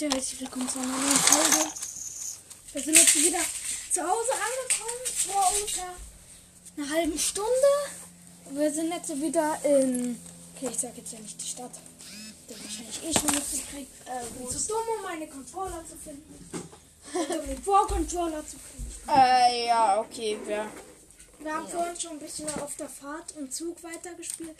Leute, herzlich willkommen zu einer neuen Folge. Wir sind jetzt wieder zu Hause angekommen vor ungefähr einer halben Stunde. Wir sind jetzt wieder in. Okay, ich sag jetzt ja nicht die Stadt. Der wahrscheinlich eh schon mitgekriegt. Äh, wo zu dumm, um meine Controller zu finden. Um den Vor-Controller zu finden. Äh, ja, okay, wir. Wir haben vorhin schon ein bisschen auf der Fahrt im Zug weitergespielt.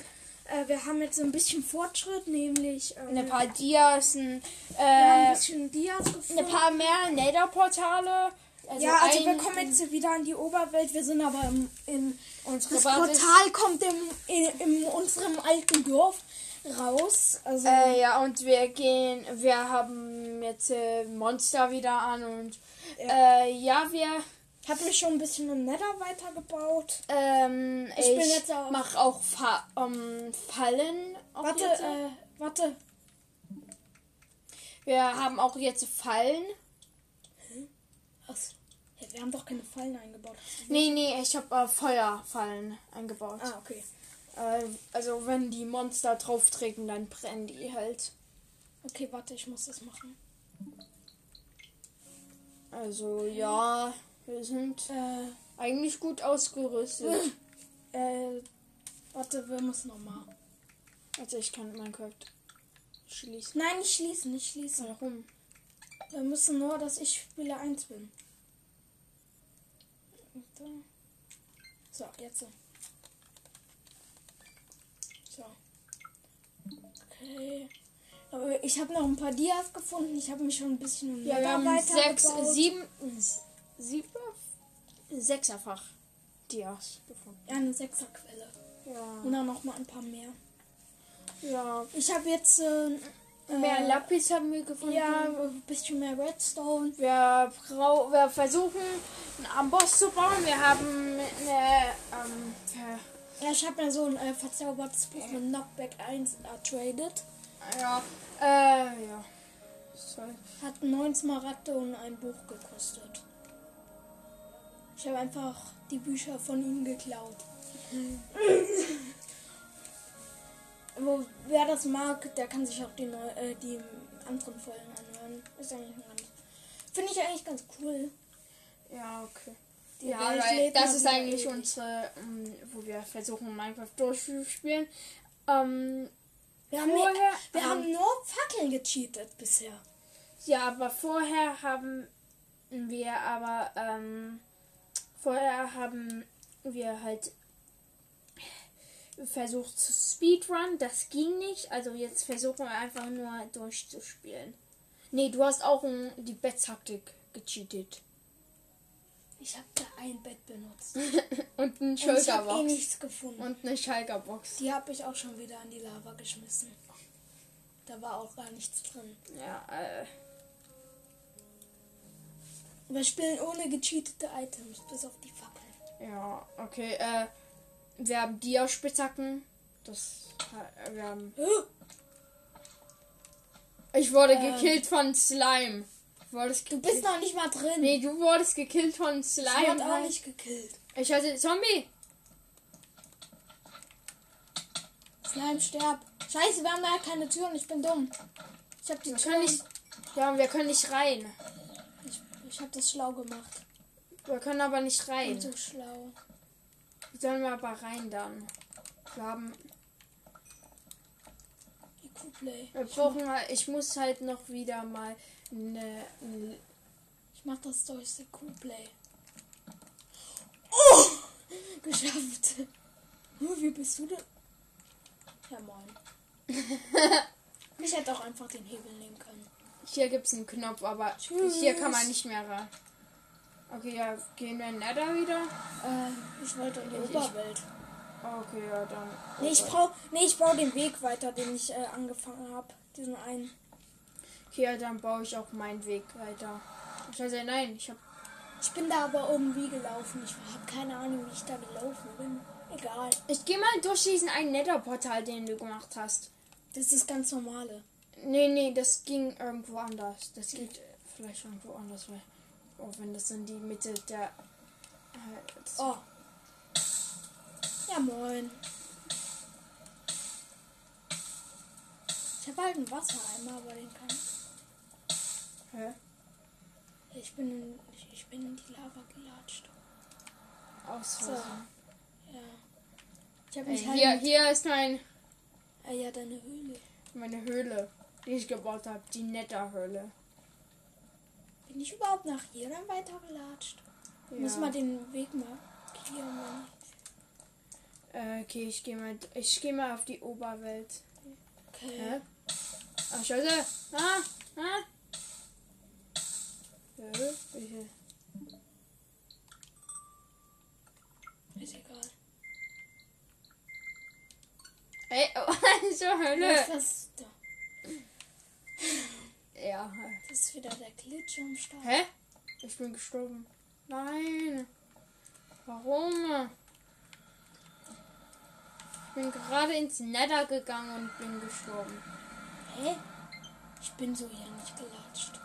Äh, wir haben jetzt ein bisschen Fortschritt, nämlich äh, Ein paar Dias, ein, haben ein äh, bisschen Dias gefunden. ein paar mehr Nether-Portale. Also ja, also wir kommen jetzt wieder an die Oberwelt. Wir sind aber im, in Unsere das Portal kommt im, in, in unserem alten Dorf raus. Also Äh, ja, und wir gehen, wir haben jetzt äh, Monster wieder an und Ja. äh, ja, wir, habe mich schon ein bisschen im Nether weitergebaut. ähm, Ich ich, bin jetzt auch- mach auch Fa ähm, Fallen. Warte, äh, warte. wir haben auch jetzt Fallen. Was? Hä, wir haben doch keine Fallen eingebaut. Nee, nee, ich habe äh, Feuerfallen eingebaut. Ah, okay. Äh, also wenn die Monster drauf treten, dann brennen die halt. Okay, warte, ich muss das machen. Also ja, wir sind Äh, eigentlich gut ausgerüstet. äh, warte, wir müssen nochmal. Also ich kann Minecraft schließen. Nein, nicht schließen, nicht schließen. Warum? Wir müssen nur, dass ich Spieler 1 bin. So, jetzt. so. So. Okay. Aber ich habe noch ein paar Dias gefunden. Ich habe mich schon ein bisschen im Ja, wir haben sechs, weitergebaut. sieben, s- sieben, sechserfach Dias gefunden. Ja, eine Sechserquelle. Ja. Und dann noch mal ein paar mehr. ja. Ich habe jetzt äh, Mehr äh, Lapis haben wir gefunden. Ja, ein bisschen mehr Redstone. Wir, brau wir versuchen, einen Amboss zu bauen. Wir haben eine, ähm, Ja, ich habe mir so ein äh, verzaubertes Buch mit Knockback 1 ertradet. ja, äh, ja. Sorry. Hat 9 Smaragde und ein Buch gekostet. Ich habe einfach die Bücher von ihm geklaut. Wo, wer das mag, der kann sich auch die, neu, äh, die anderen Folgen anhören. Ist eigentlich ganz. Finde ich eigentlich ganz cool. Ja, okay. Die Ja, Welt weil das ist eigentlich ewig. unsere, ähm, wo wir versuchen, Minecraft durchzuspielen. Ähm, Wir haben, vorher, wir ähm, haben nur Fackeln gecheatet bisher. Ja, aber vorher haben wir aber, ähm, vorher haben wir halt versucht zu Speedrun. Das ging nicht. Also jetzt versuchen wir einfach nur durchzuspielen. Nee, du hast auch um, die Betttaktik gecheatet. Ich habe da ein Bett benutzt. Und ein Und ich eh nichts gefunden. Und eine Schalkerbox. Die habe ich auch schon wieder an die Lava geschmissen. Da war auch gar nichts drin. Ja, äh. Wir spielen ohne gecheatete Items, bis auf die Fackeln. Ja, okay. Äh, wir haben Dia-Spitzhacken. Das. äh, Wir haben. Ich wurde Ähm. gekillt von Slime. Du bist noch nicht mal drin. Nee, du wurdest gekillt von ich Slime. wurde auch nicht gekillt. Ich hatte Zombie. Slime, sterb. Scheiße, wir haben da keine Türen. Ich bin dumm. Ich habe die Wir Tür können nicht. Ja, und wir können nicht rein. Ich, habe das schlau gemacht. Wir können aber nicht Ich bin rein. so schlau. Sollen wir aber rein dann. Wir haben. Wir brauchen halt. Ich muss halt noch wieder mal eine. eine Ich mach das durch IQ-Play. Oh! Geschafft. Huh, Wie bist du denn? Ja, moin. ich hätte auch einfach den Hebel nehmen können. Hier gibt es einen Knopf, aber Tschüss. hier kann man nicht mehr rein. Okay, ja, gehen wir in Nether wieder? Äh, ich wollte in die Ich- ich- Oberwelt. Okay, ja, dann. Nee, ich brauch, nee, ich den Weg weiter, den ich äh, angefangen habe. Diesen einen. Okay, ja, dann baue ich auch meinen Weg weiter. Scheiße, nein, ich hab. Ich bin da aber irgendwie gelaufen. Ich habe keine Ahnung, wie ich da gelaufen bin. Egal. Ich gehe mal durch diesen einen Nether-Portal, den du gemacht hast. Das ist ganz normale. Nee, nee, das ging irgendwo anders. Das geht äh, vielleicht irgendwo anders, weil. Oh, wenn das in die Mitte der. Äh, Oh. Ja, moin. Ich habe halt einen Wassereimer, aber den kann ich. Hä? Ich bin in, ich, ich bin in die Lava gelatscht. Aus So. Ja. Ich habe Ey, mich halt. hier, hier ist mein, Ah ja, deine Höhle. meine Höhle, die ich gebaut habe. Die Netterhöhle. Bin ich überhaupt nach hier dann weitergelatscht? Ja. Muss mal den Weg markieren. wenn Äh, okay, ich gehe mal, ich gehe mal auf die Oberwelt. Okay. Hä? Ach, scheiße. Ah, ah. Ja, welche? Ist egal. Ey, oh, zur Hölle. Was, was, da. Ja. Das ist wieder der Glitch am Start. Hä? Ich bin gestorben. Nein. Warum? Ich bin gerade ins Nether gegangen und bin gestorben. Hä? Ich bin so hier nicht gelatscht.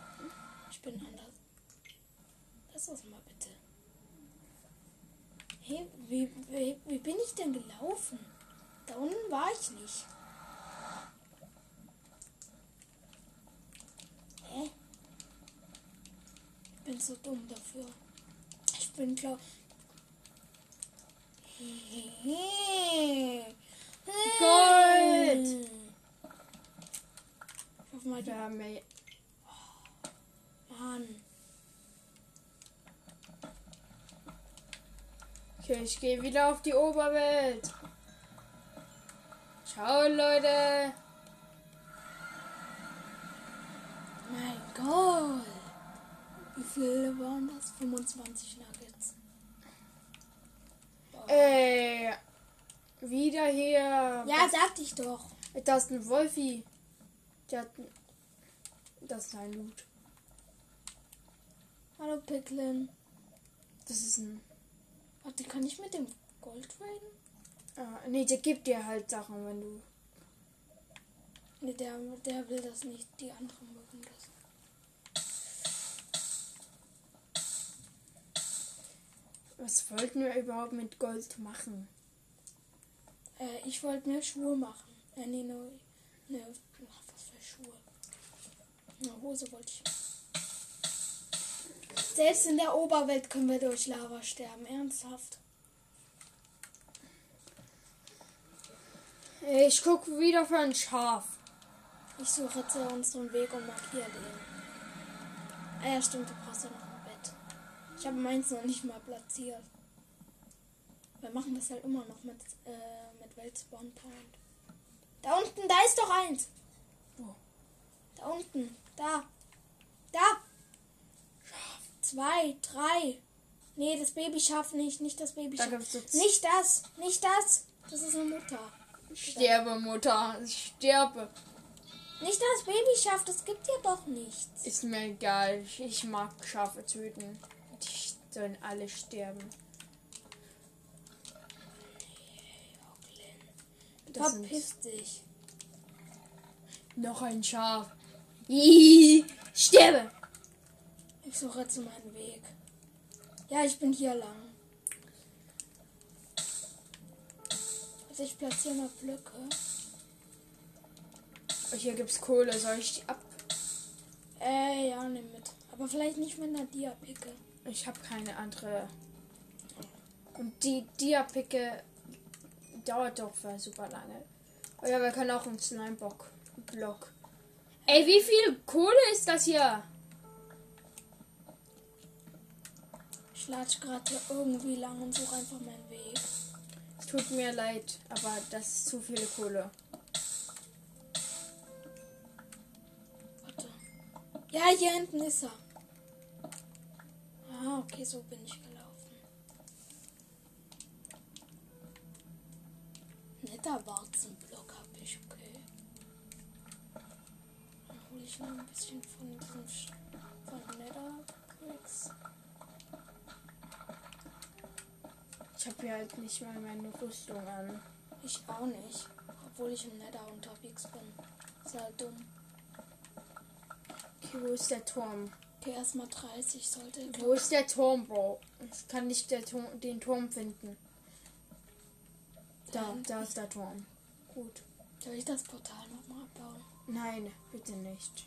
Ich bin anders. Lass das mal bitte. Hey, wie, wie, wie bin ich denn gelaufen? Da unten war ich nicht. Hä? Ich bin so dumm dafür. Ich bin glaub. Gold! Ich hoffe mal, Wir haben ja Mann. Okay, ich gehe wieder auf die Oberwelt. Ciao, Leute. Mein Gott. Wie viele waren das? 25 Nuggets. Boah. Ey, wieder hier. ja, sagte ich doch. Das ist ein Wolfi. Der hat. ein- Das ist ein Loot. Hallo Picklin. Das ist ein. Warte, kann ich mit dem Gold traden? Äh, nee, der gibt dir halt Sachen, wenn du. Nee, der, der will das nicht. Die anderen mögen Was wollten wir überhaupt mit Gold machen? Äh, ich wollte mir Schuhe machen. Äh, nee, ne, ne, was für Schuhe. Eine Hose wollte ich. Selbst in der Oberwelt können wir durch Lava sterben. Ernsthaft. Ey, Ich guck wieder für ein Schaf. Ich suche jetzt unseren Weg und markiere den. Ah ja, stimmt, du brauchst ja noch. Ich habe meins noch nicht mal platziert. Wir machen das halt immer noch mit, äh, mit Weltspawn Point. Da unten, da ist doch eins. Wo? Da unten, da. Da. Zwei, drei. Nee, das Babyschaf nicht, nicht das Da gibt's so Nicht das, nicht das. Das ist eine Mutter. Sterbe, Mutter. Ich sterbe. Nicht das Babyschaf, das gibt dir doch nichts. Ist mir egal. Ich, ich mag Schafe töten. Sollen alle sterben. Das Verpiss dich. noch ein Schaf. Ih, sterbe. Ich suche jetzt meinen Weg. Ja, ich bin hier lang. Also ich platziere mal Blöcke. Oh, Hier gibt's Kohle. Soll ich die ab? Äh, ja, nimm mit. Aber vielleicht nicht mit einer Dia-Picke. Ich habe keine andere. Und die Dia-Picke dauert doch für super lange. Oh ja, wir können auch einen Slimebock Block. Ey, wie viel Kohle ist das hier? Ich latsch gerade irgendwie lang und suche einfach meinen Weg. Es tut mir leid, aber das ist zu viele Kohle. Warte. Ja, hier hinten ist er. Ah, okay, so bin ich gelaufen. Netter Warzenblock hab ich, okay. Dann hole ich noch ein bisschen von diesem von Nether Bricks. Ich habe hier halt nicht mal meine Rüstung an. Ich auch nicht. Obwohl ich im Nether unterwegs bin. Ist halt dumm. Okay, wo ist der Turm? Okay, erstmal 30 sollte. Wo ist der Turm, Bro? Ich kann nicht Turm, den Turm finden. Da, da ist der Turm. Gut. Soll ich das Portal nochmal abbauen? Nein, bitte nicht.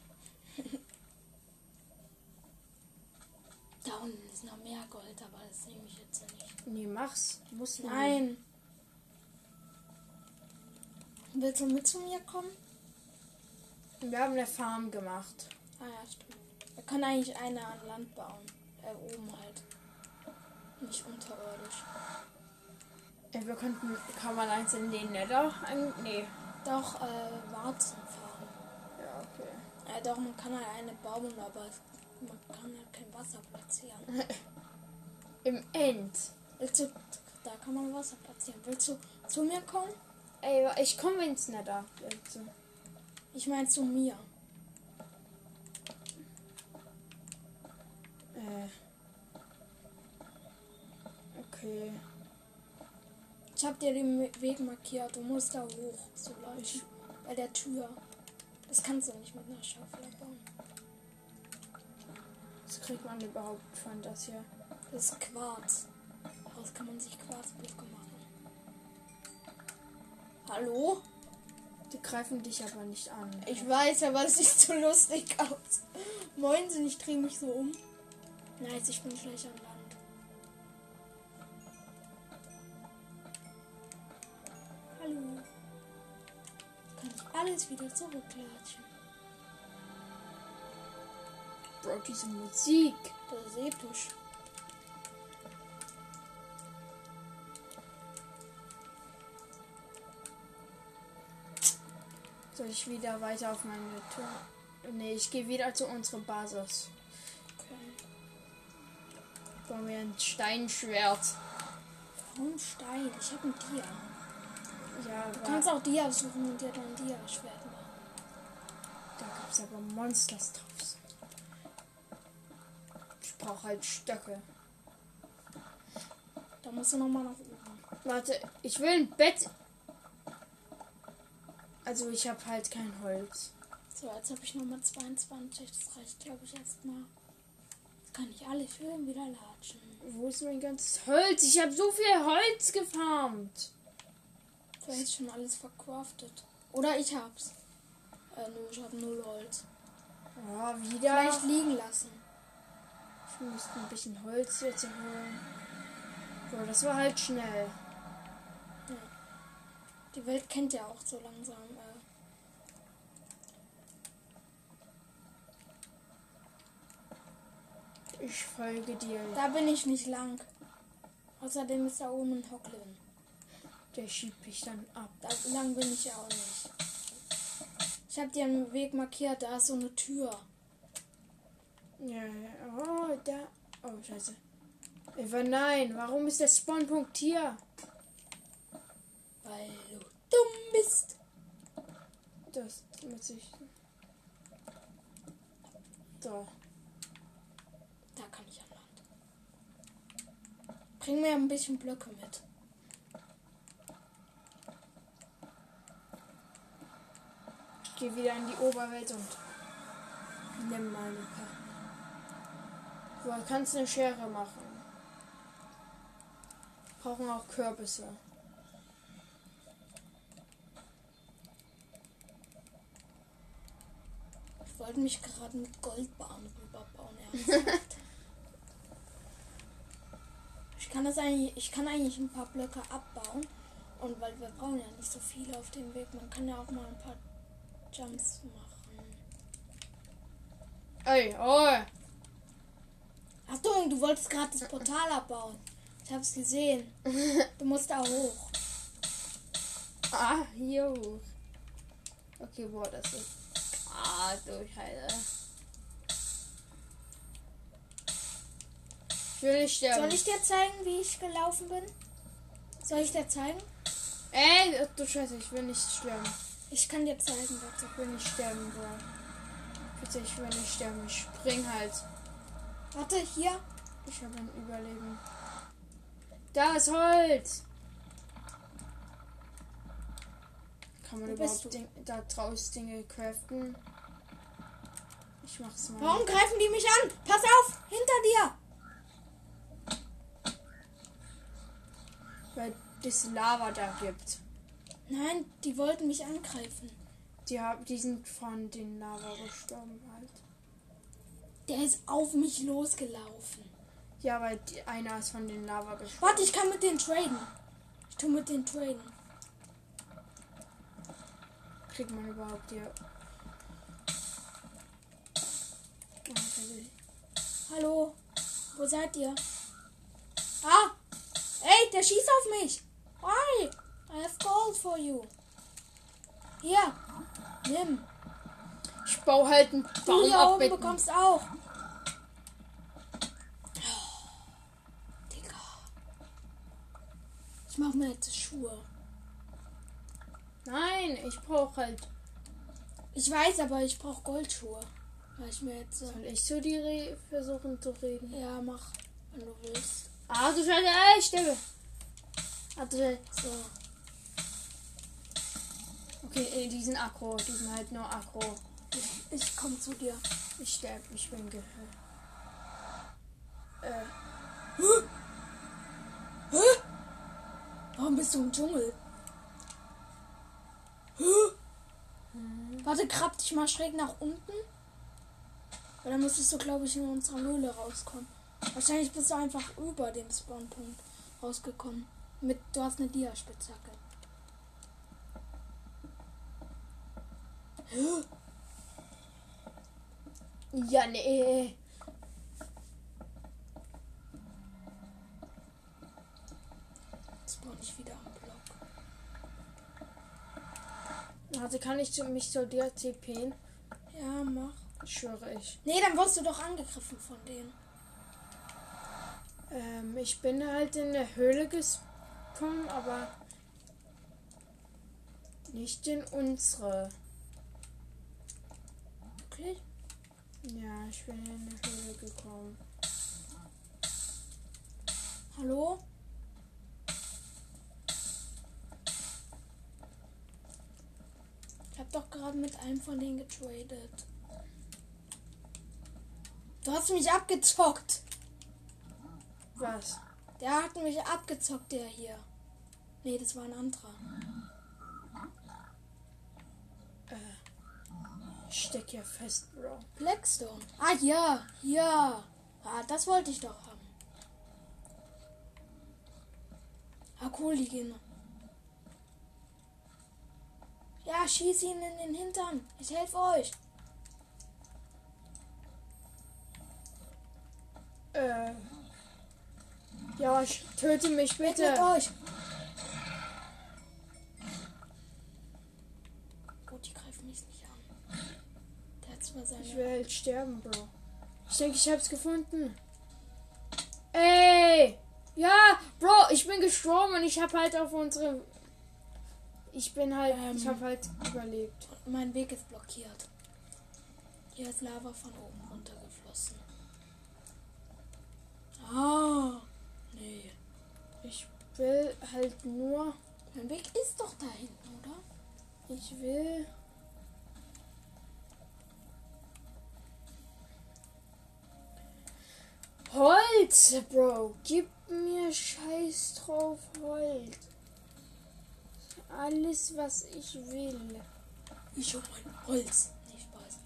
Da unten ist noch mehr Gold, aber das nehme ich jetzt nicht. Nee, mach's. Muss. Nein. Willst du mit zu mir kommen? Wir haben eine Farm gemacht. Ah ja, stimmt. Wir können eigentlich eine an Land bauen. Äh, oben halt. Nicht unterirdisch. Ey, wir könnten. Kann man eins in den Nether? Ein, nee. Doch, äh, Warzen fahren. Ja, okay. Äh, doch, man kann halt eine bauen, aber man kann halt kein Wasser platzieren. Im End. Willst du, da kann man Wasser platzieren. Willst du zu mir kommen? Ey, ich komme ins Nether. Ich meine zu mir. Okay. Ich habe dir den Weg markiert. Du musst da hoch, so Leute. Bei der Tür. Das kannst du nicht mit einer Schaufel abbauen. Was kriegt man überhaupt von das hier? Das ist Quarz. Daraus kann man sich Quarzblöcke machen. Hallo? Die greifen dich aber nicht an. Ich weiß, aber es sieht so lustig aus. Moin, ich drehe mich so um. Nice, ich bin gleich am Land. Hallo. Kann ich alles wieder zurücklatschen? Bro, diese Musik. Das ist episch. Soll ich wieder weiter auf meine Tour? Nee, ich gehe wieder zu unserer Basis. Bauen mir ein Steinschwert. Warum Stein? Ich habe ein Dia. Ja, Du kannst auch Dia suchen und dir dann ein Dia-Schwert machen. da gibt's aber Monsters drauf. Ich brauche halt Stöcke. Da musst du nochmal nach oben. Warte, ich will ein Bett. Also ich habe halt kein Holz. So, jetzt habe ich nochmal 22. Das reicht, glaube ich, erstmal. Kann ich alle schön wieder latschen. Wo ist mein ganzes Holz? Ich habe so viel Holz gefarmt. Du hast schon alles verkraftet. Oder ich hab's. Äh, nur ich habe null Holz. Ja, wieder. Vielleicht liegen lassen. Ich müsste ein bisschen Holz jetzt holen. Boah, das war halt schnell. Die Welt kennt ja auch so langsam. Äh, Ich folge dir. da bin ich nicht lang. Außerdem ist da oben ein Hocklin. Der schiebt mich dann ab. Da lang bin ich ja auch nicht. Ich habe dir einen Weg markiert. Da ist so eine Tür. Ja. Oh, da. Oh, scheiße. Eva, nein. Warum ist der Spawnpunkt hier? Weil du dumm bist. Das muss ich. So. Da kann ich an Land. Bring mir ein bisschen Blöcke mit. Ich gehe wieder in die Oberwelt und nimm mal ein paar. Du kannst eine Schere machen. Brauchen auch Kürbisse. Ich wollte mich gerade mit Goldbahn rüberbauen. Kann das eigentlich, ich kann eigentlich ein paar Blöcke abbauen. Und weil wir brauchen ja nicht so viele auf dem Weg, man kann ja auch mal ein paar Jumps machen. Ey, oh! Achtung, du wolltest gerade das Portal abbauen. Ich hab's gesehen. Du musst da hoch. Ah, hier hoch. Okay, boah, das ist. Ah, Durchhalte. Ich will nicht sterben. Soll ich dir zeigen, wie ich gelaufen bin? Soll ich dir zeigen? Ey, du Scheiße, ich will nicht sterben. Ich kann dir zeigen, warte. Ich will nicht sterben, Bro. Bitte, ich will nicht sterben. Ich spring halt. Warte, hier. Ich habe ein Überleben. Da ist Holz. Kann man Wo überhaupt Ding, da draußen Dinge craften? Ich mach's mal. Warum greifen die mich an? Pass auf, hinter dir. Weil es Lava da gibt. Nein, die wollten mich angreifen. Die, hab, die sind von den Lava gestorben halt. Der ist auf mich losgelaufen. Ja, weil die, einer ist von den Lava gesprungen. Warte, ich kann mit denen traden. Ich tu mit denen traden. Kriegt man überhaupt hier. Hallo? Wo seid ihr? Ah! Ey, der schießt auf mich! Why? I have gold for you. Hier, nimm. Ich baue halt einen Du Baum hier ab oben bekommst auch. Digga. Ich mach mir jetzt Schuhe. Nein, ich brauche halt. Ich weiß, aber ich brauche Goldschuhe. Weil ich mir jetzt. Äh, Soll ich zu dir versuchen zu reden? ja, mach, wenn du willst. Ah, du Scheiße, ey, ich sterbe. Ah, du Scheiße. So. Okay, ey, die sind aggro. Die sind halt nur aggro. Ich, ich komm zu dir. Ich sterbe, ich bin gehört. Äh, Warum bist du im Dschungel? Warte, krabb dich mal schräg nach unten. Weil dann müsstest du, glaube ich, in unserer Höhle rauskommen. Wahrscheinlich bist du einfach über dem Spawnpunkt rausgekommen. Mit, du hast eine Dia-Spitzhacke. ja, nee. Spawn ich wieder am Block. Also kann ich mich zu dir TPen? Ja, mach. Schwöre ich. Nee, dann wirst du doch angegriffen von denen. Ähm, ich bin halt in der Höhle gekommen, aber nicht in unsere. Wirklich? Ja, ich bin in der Höhle gekommen. Hallo? Ich hab doch gerade mit einem von denen getradet. Du hast mich abgezockt. Was? Der hat mich abgezockt, der hier. Nee, das war ein anderer. Ich steck ja fest, Bro. Blackstone. Ah, ja, ja. Ah, das wollte ich doch haben. Ah, cool, die gehen. Ja, schieß ihn in den Hintern. Ich helfe euch. Äh. Ja, ich töte mich bitte. euch. Gut, die greifen mich nicht an. Der hat zwar seine... Ich will halt sterben, Bro. Ich denke, ich hab's gefunden. Ey! Ja, Bro, ich bin gestorben und ich hab halt auf unsere. Ich bin halt. Ähm. Ich hab halt überlebt. Mein Weg ist blockiert. Hier ist Lava von oben runtergeflossen. Ah, nee. Ich will halt nur. Mein Weg ist doch da hinten, oder? Ich will. Holz, Bro. Gib mir Scheiß drauf Holz. Alles, was ich will. Ich hol mein Holz. Nee, Spaß.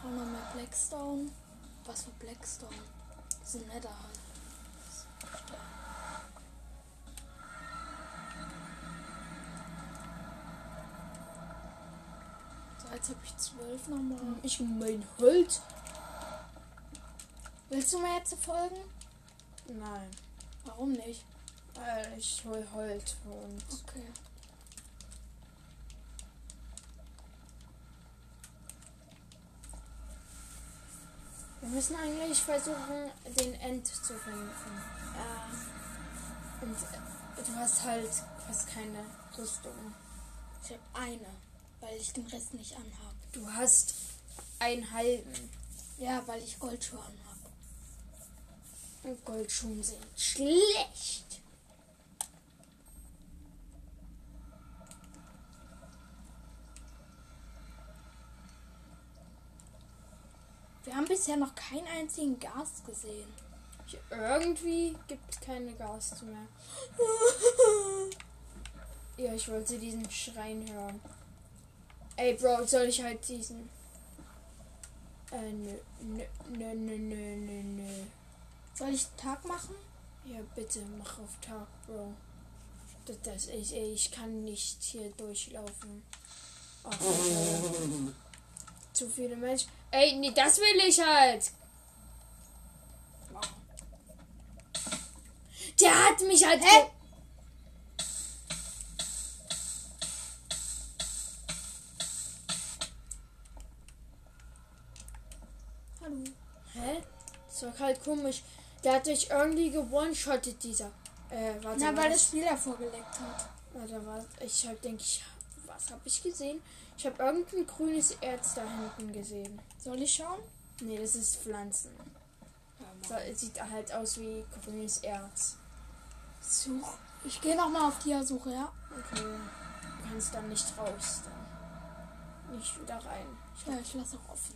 Brauchen wir mehr Blackstone. Was für Blackstone? Das sind Nether halt. So, jetzt habe ich zwölf nochmal. Ich mein Holz. Willst du mir jetzt folgen? Nein. Warum nicht? Weil ich hol Holz uns. Okay. Wir müssen eigentlich versuchen, den End zu finden. Äh, Und äh, du hast halt fast keine Rüstung. ich habe eine, weil ich den Rest nicht anhabe. Du hast einen halben. Ja, weil ich Goldschuhe anhabe. Und Goldschuhen sind schlecht. Wir haben bisher noch keinen einzigen Gast gesehen. Irgendwie gibt es keine Gas mehr. Ja, ich wollte diesen Schrein hören. Ey, Bro, soll ich halt diesen. Äh, nö, nö, nö, nö, nö, nö. Soll ich Tag machen? Ja, bitte, mach auf Tag, Bro. Das, das ich, ich kann nicht hier durchlaufen. Ach. Zu viele Menschen. Ey, nee, das will ich halt. Der hat mich halt. Hä? Hallo. Hä? Das war halt komisch. Der hat dich irgendwie gewone-shottet, dieser. Äh, warte, Na, weil das Spiel davor geleckt hat. Warte, warte. Ich hab, denke ich, was habe ich gesehen? Ich habe irgendein grünes Erz da hinten gesehen. Soll ich schauen? Nee, das ist Pflanzen. So, es sieht halt aus wie grünes Erz. Such. Ich gehe nochmal auf die Suche, ja? Okay. Du kannst dann nicht raus. Dann. Nicht wieder rein. Ich Ja, ich lasse auch offen.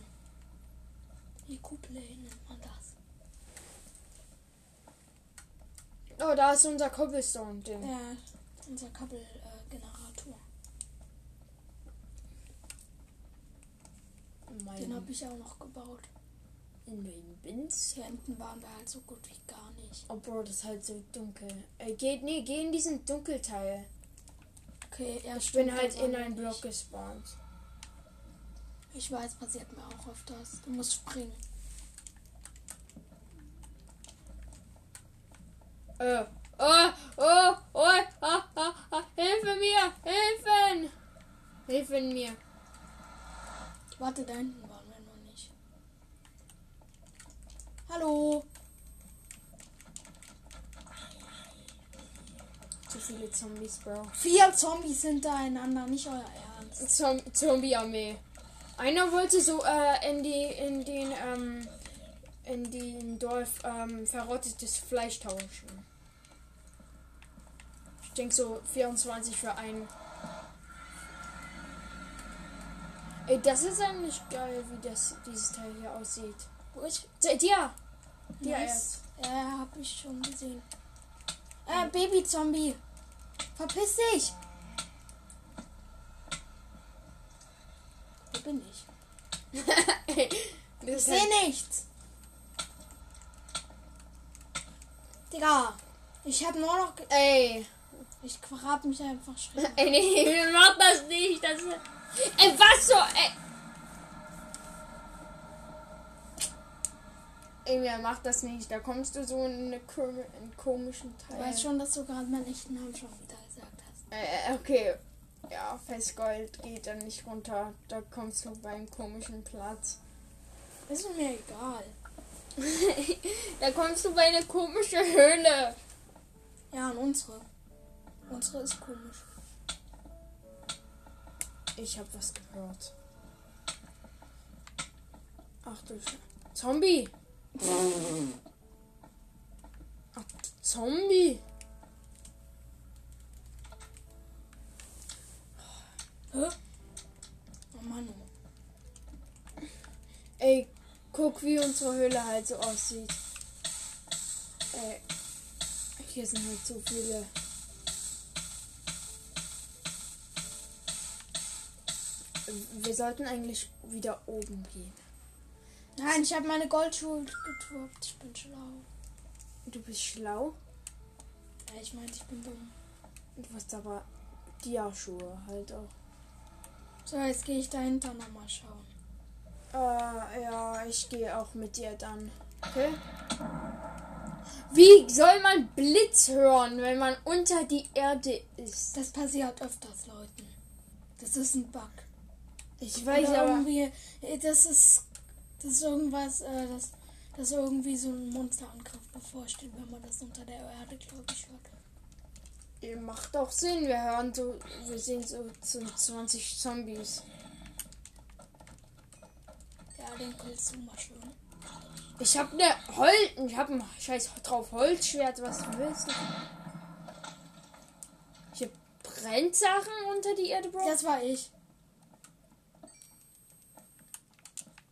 Die Kuppel nennt man das. Oh, da ist unser Cobblestone-Ding. Ja, unser Kabelgenerator. Den Mein, habe ich auch noch gebaut. in den Bins. Hier hinten waren wir halt so gut wie gar nicht. Oh, Bro, das ist halt so dunkel. Äh, geht, nee, geh in diesen Dunkelteil. Okay, ja, Ich bin halt in einen Block gespawnt. Ich weiß, passiert mir auch öfters. Du musst springen. Äh, oh, oh, oh, ah, ah, ah, Hilfe mir! Hilfen! Hilfen mir! Warte, da hinten waren wir noch nicht. Hallo. Zu viele Zombies, Bro. Vier Zombies hintereinander, nicht euer Ernst. Zom Zombie-Armee. Einer wollte so äh, in die in den ähm, in den Dorf ähm, verrottetes Fleisch tauschen. Ich denke so 24 für einen. Ey, das ist eigentlich geil, wie das dieses Teil hier aussieht. Wo ist? Dir, dir, dir Nice. Ja, hab ich schon gesehen. Äh, Baby-Zombie. Verpiss dich. Wo bin ich? das Ich sehe halt, nichts. Digga, ich hab nur noch. ey, Ich hab mich einfach schräg. ey, nee, mach das nicht. Das ist, ey, was so, ey. Ey, wer macht das nicht? Da kommst du so in eine kom einen komischen Du Teil. weißt schon, dass du gerade meinen echten Namen schon wieder gesagt hast. Äh, okay. Ja, Festgold geht dann nicht runter. Da kommst du bei einem komischen Platz. Ist mir egal. da kommst du bei einer komischen Höhle. Ja, und unsere. Unsere ist komisch. Ich hab was gehört. Ach du Sch Zombie! Ach, Zombie! Hä? Oh Mann. Ey, guck, wie unsere Höhle halt so aussieht. Ey, hier sind halt so viele. Wir sollten eigentlich wieder oben gehen. Nein, ich habe meine Goldschuhe getwirkt. Ich bin schlau. Du bist schlau. Ja, ich meinte, ich bin dumm. Du hast aber Dia-Schuhe halt auch. So, jetzt gehe ich dahinter nochmal schauen. Äh, ja, ich gehe auch mit dir dann. Okay? Wie soll man Blitz hören, wenn man unter die Erde ist? Das passiert öfters Leuten. Das ist ein Bug. Ich weiß Oder aber. irgendwie, äh, das ist, das ist irgendwas, äh, das, das irgendwie so ein Monsterangriff bevorsteht, wenn man das unter der Erde, glaube ich, hört. Macht doch Sinn, wir hören so. Wir sehen so, so 20 Zombies. Ja, den killst du mal schön. Ich hab ne Hol. Ich hab ein scheiß drauf Holzschwert. Was willst du? Ich hab Brennsachen unter die Erde, Bro. Das war ich.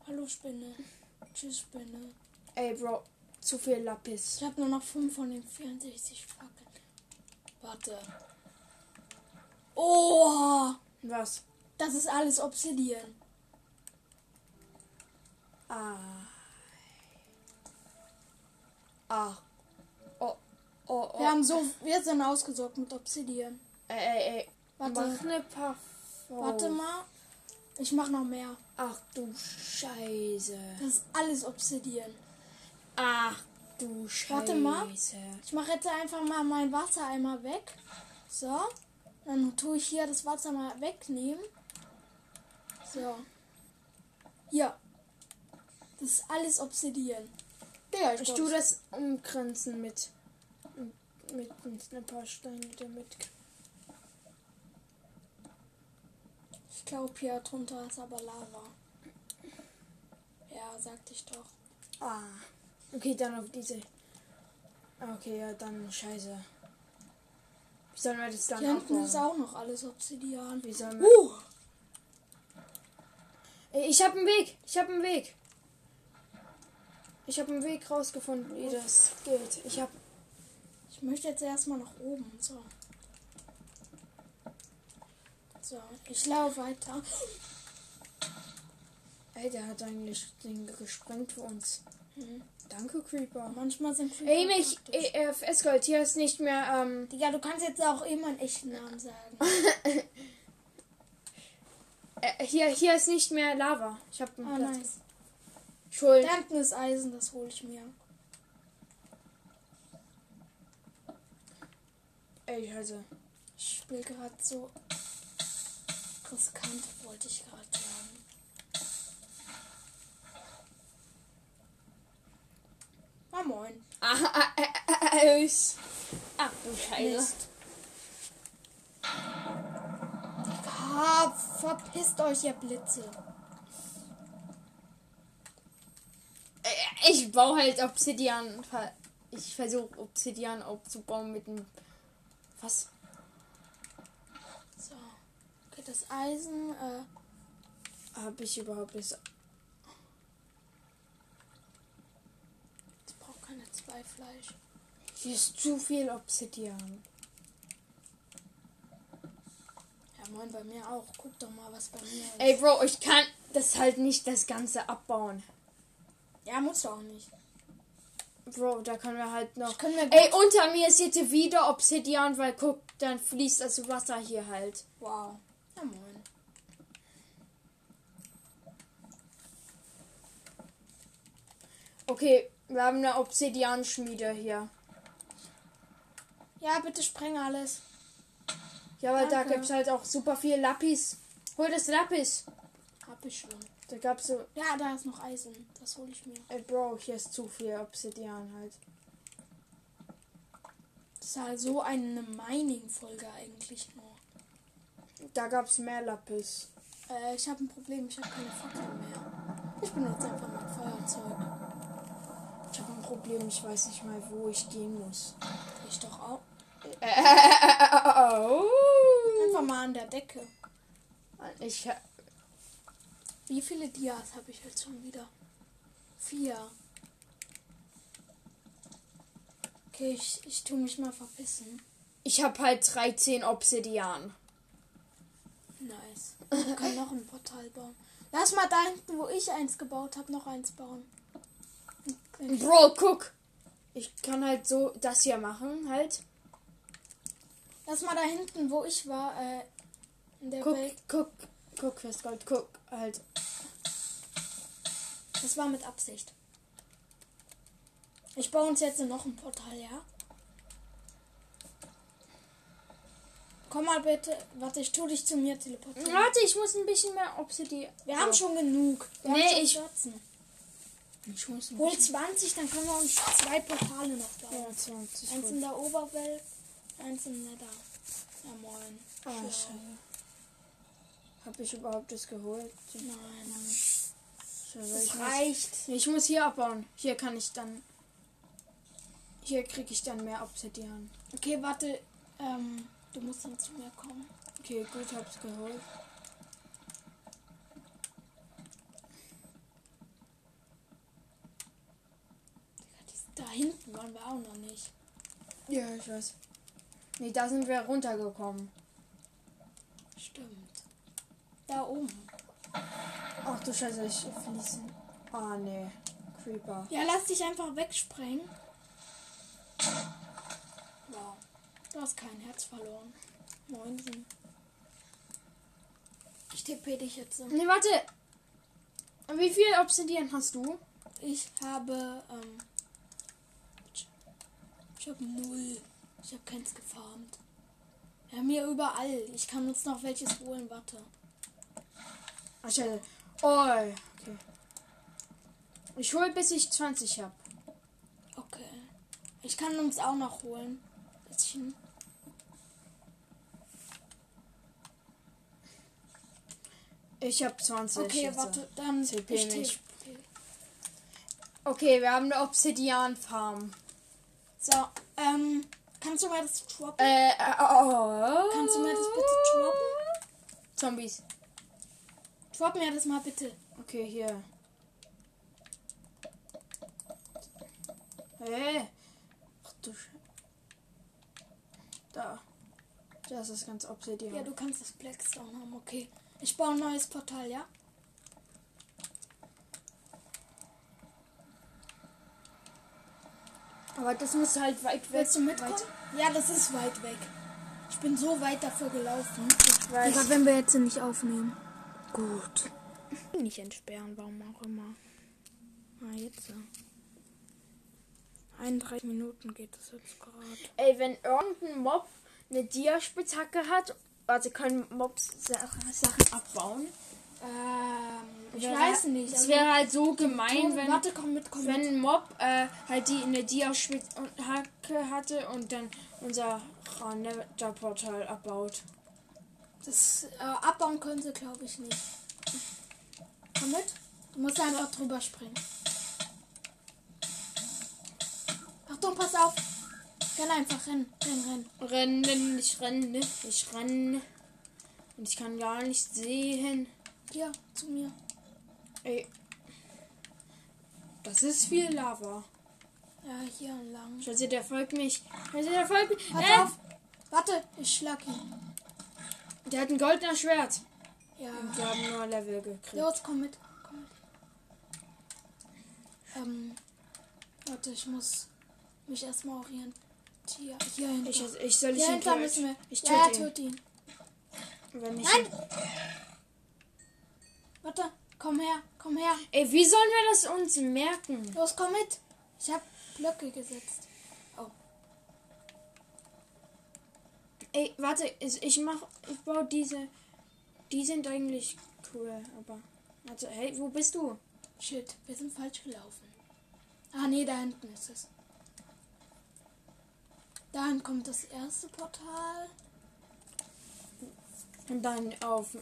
Hallo Spinne. Tschüss Spinne. Ey, Bro. Zu viel Lapis. Ich habe nur noch 5 von den 64 Fackeln. Warte. Oh, Was? das ist alles Obsidian. Ah. Ah. Oh. Oh, oh. Wir haben so, wir sind ausgesorgt mit Obsidian. Ey, ey, ey. Warte. Mach ne paar. Warte mal. Ich mach noch mehr. Ach du Scheiße. Das ist alles Obsidian. Ach du Scheiße. Warte mal. Ich mache jetzt einfach mal meinen Wassereimer weg. So. Dann tue ich hier das Wasser mal wegnehmen. So. Hier. Das ist alles Obsidian. Digga, ich, Ich tue das umgrenzen mit. mit ein paar Steinen damit. Ich glaube, hier drunter ist aber Lava. Ja, sagte ich doch. Ah. Okay, dann auf diese. Okay, ja, dann scheiße. Wie sollen wir das dann Hier hinten ist auch noch alles Obsidian. Wie sollen wir. Uh! Ich habe einen Weg. Ich habe einen Weg. Ich habe einen Weg rausgefunden, wie das geht. Ich habe. Ich möchte jetzt erstmal nach oben. So. So, ich laufe weiter. Ey, der hat eigentlich den gesprengt für uns. Hm. Danke, Creeper. Manchmal sind Creeper Ey, mich. Ey, äh, Esgold, hier ist nicht mehr. Ähm, Digga, du kannst jetzt auch immer einen echten Namen sagen. äh, hier, hier ist nicht mehr Lava. Ich habe einen Ah, Platz. nice. Schuld. Da hinten ist Eisen, das hole ich mir. Ey, scheiße. Ich spiele gerade so riskant, wollte ich gerade sagen. Ah, moin. Ah, ah, ah, ah, ah, Ach du Scheiße. Ah, verpisst euch, ihr Blitze. Äh, Ich baue halt Obsidian. Ich versuche Obsidian aufzubauen mit dem. Was? Das Eisen, äh, Habe ich überhaupt nicht. ich brauche keine zwei Fleisch. Hier ist zu viel Obsidian. Ja, moin, bei mir auch. Guck doch mal, was bei mir ist. Ey, Bro, ich kann das halt nicht das Ganze abbauen. Ja, musst du auch nicht. Bro, da können wir halt noch. Wir Ey, unter mir ist jetzt wieder Obsidian, weil guck, dann fließt das Wasser hier halt. Wow. Ja, moin. Okay, wir haben eine Obsidian-Schmiede hier. Ja, bitte spreng alles. Ja, aber da Danke. gibt's halt auch super viel Lapis. Hol das Lapis. Hab ich schon. Da gab's so. Ja, da ist noch Eisen. Das hole ich mir. Ey, Bro, hier ist zu viel Obsidian halt. Das ist halt so eine Mining-Folge eigentlich nur. Da gab's mehr Lapis. Äh, ich habe ein Problem. Ich habe keine Fackeln mehr. Ich benutze einfach mein Feuerzeug. Ich habe ein Problem, ich weiß nicht mal, wo ich gehen muss. Ich doch auch. Einfach mal an der Decke. Ich, Wie viele Dias habe ich jetzt schon wieder? Vier. Okay, ich, ich tue mich mal verpissen. ich habe halt 13 Obsidian. Nice. Wir können noch ein Portal bauen. Lass mal da hinten, wo ich eins gebaut habe, noch eins bauen. Ich- Bro, guck. Ich kann halt so das hier machen, halt. Lass mal da hinten, wo ich war, äh, in der Guck, Welt. guck, guck, Festgold, guck, halt. Das war mit Absicht. Ich baue uns jetzt noch ein Portal, ja? Komm mal bitte. Warte, ich tu dich zu mir teleportieren. Warte, ich muss ein bisschen mehr Obsidian. Wir haben schon genug. Wir Nee, haben schon ich- 14. Ich muss Hol bisschen. 20, dann können wir uns zwei Portale noch bauen. Ja, 20. Eins in der Oberwelt, eins im Nether. Ja, moin. Ah, Schlau. scheiße. Hab ich überhaupt das geholt? Nein, Scheiße, das ich, muss, reicht. ich muss hier abbauen. Hier kann ich dann. Hier kriege ich dann mehr Obsidian. Okay, warte. Ähm, du musst dann zu mir kommen. Okay, gut, hab's geholt. Da hinten waren wir auch noch nicht. Ja, ich weiß. Nee, da sind wir runtergekommen. Stimmt. Da oben. Ach du Scheiße, ich fließen. Ah, nee. Creeper. Ja, lass dich einfach wegsprengen. Du hast kein Herz verloren. Moinsen. Ich tippe dich jetzt. so. Nee, warte. Wie viel Obsidian hast du? Ich habe, ähm, ich habe null. Ich habe keins gefarmt. Wir haben hier überall. Ich kann uns noch welches holen. Warte. Ach, scheiße. Oh, okay. Ich hol bis ich 20 hab. Okay. Ich kann uns auch noch holen. Bisschen. Ich hab 20. Okay, jetzt. warte, dann CP ich nicht. tippe. Okay, wir haben eine Obsidian-Farm. So, ähm, kannst du mir das droppen? Äh, oh. Kannst du mir das bitte droppen? Zombies. Drop mir das mal bitte. Okay, hier. Hey. Ach du Sch Da. Das ist ganz Obsidian. Ja, du kannst das Blackstone haben, okay. Ich baue ein neues Portal, ja? Aber das muss halt weit weg. Willst du mitkommen? Weit. Ja, das ist weit weg. Ich bin so weit dafür gelaufen. Ich weiß. Digga, wenn wir jetzt nicht aufnehmen. Gut. Nicht entsperren, warum auch immer. Ah, jetzt. ja. 31 Minuten geht es jetzt gerade. Ey, wenn irgendein Mob eine Dia-Spitzhacke hat, also können Mobs Sa- Sachen abbauen. Ähm, ich weiß nicht. Es also- wäre halt so gemein, wenn, Warte, komm mit, komm wenn ein Mob äh, halt die eine Dia-Spitzhacke hatte und dann unser Nether-Portal abbaut. Das äh, abbauen können sie, glaube ich, nicht. Komm mit. Du musst einfach drüber springen. Achtung, pass auf. Renn einfach, renn, renn, renn. Rennen, ich renne, ich renne. Und ich kann gar nicht sehen. Hier, zu mir. Ey. Das ist viel Lava. Ja, hier lang. Scheiße, der folgt mich. Scheiße, der folgt mich. Pass Äh, auf. Warte, ich schlag ihn. Der hat ein goldenes Schwert. Ja. Und wir haben nur Level gekriegt. Los, komm mit. Komm mit. Ähm, warte, ich muss mich erstmal orientieren. Hier hinter. Ich, ich soll ich hier ihn töten? müssen wir. Ich ja, ja, töte ihn. töte ihn. Wenn ich Nein! Warte, komm her, komm her. Ey, wie sollen wir das uns merken? Los, komm mit. Ich hab Blöcke gesetzt. Oh. Ey, warte, ich, ich mach, ich baue diese. Die sind eigentlich cool, aber. Warte, hey, wo bist du? Shit, wir sind falsch gelaufen. Ah, nee, da hinten ist es. Dahin kommt das erste Portal. Und dann auf.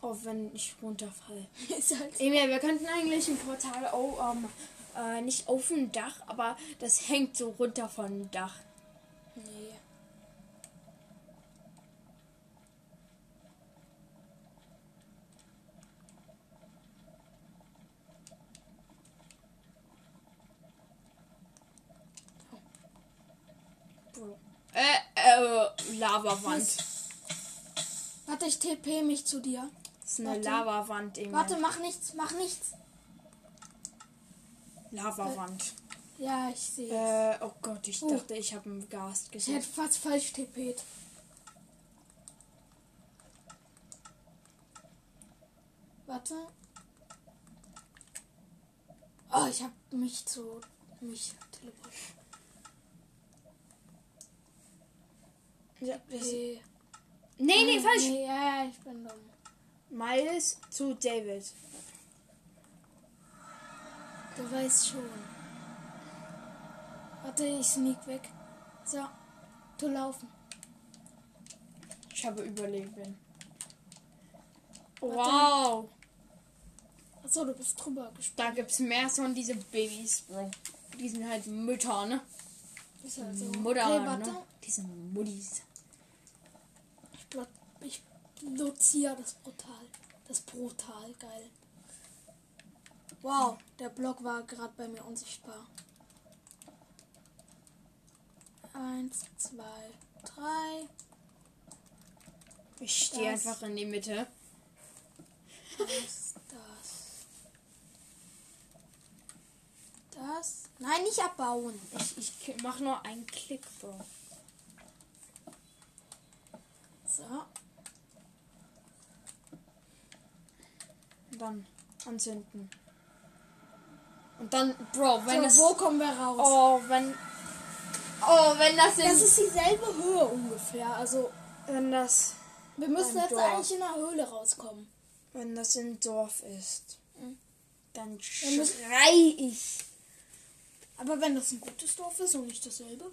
Auf, wenn ich runterfall. halt Emil, wir könnten eigentlich ein Portal oh, ähm, äh, nicht auf dem Dach, aber das hängt so runter vom Dach. Nee. Äh, äh, Lavawand. Warte, ich TP mich zu dir. Das ist eine Warte. Lavawand, Emil. Warte, mach nichts, mach nichts. Lavawand. Ja, ich sehe. Äh, oh Gott, ich Oh. dachte, ich habe einen Gast Ich hätte gesehen. fast falsch TP't. Warte. Oh, ich habe mich zu mich teleportiert. Ja, das, nee, nee, Nein, falsch. Nee, ja, ja, ich bin dumm. Miles zu David. Du weißt schon. Warte, ich sneak weg. So, du laufen. Ich habe Überleben. Warte. Wow. Achso, du bist drüber gesprungen. Da gibt's mehr von diese Babys, Bro. Die sind halt Mütter, ne? Ist halt so. Mutter, okay, warte. ne? Die sind Muttis. Ich, blot, blockiere das Portal. Das Brutal, geil. Wow, der Block war gerade bei mir unsichtbar. Eins, zwei, drei. Ich stehe einfach in die Mitte. Das, das. Das. Nein, nicht abbauen. Ich, ich mach nur einen Klick, Bro. So. Und dann anzünden. Und dann, Bro, wenn so, es. wo kommen wir raus? Oh, wenn. Oh, wenn das in. Das ist dieselbe Höhe ungefähr. Also, wenn das. wir müssen jetzt Dorf. eigentlich in der Höhle rauskommen. Wenn das im Dorf ist. Mhm. Dann schrei ich. Aber wenn das ein gutes Dorf ist und nicht dasselbe.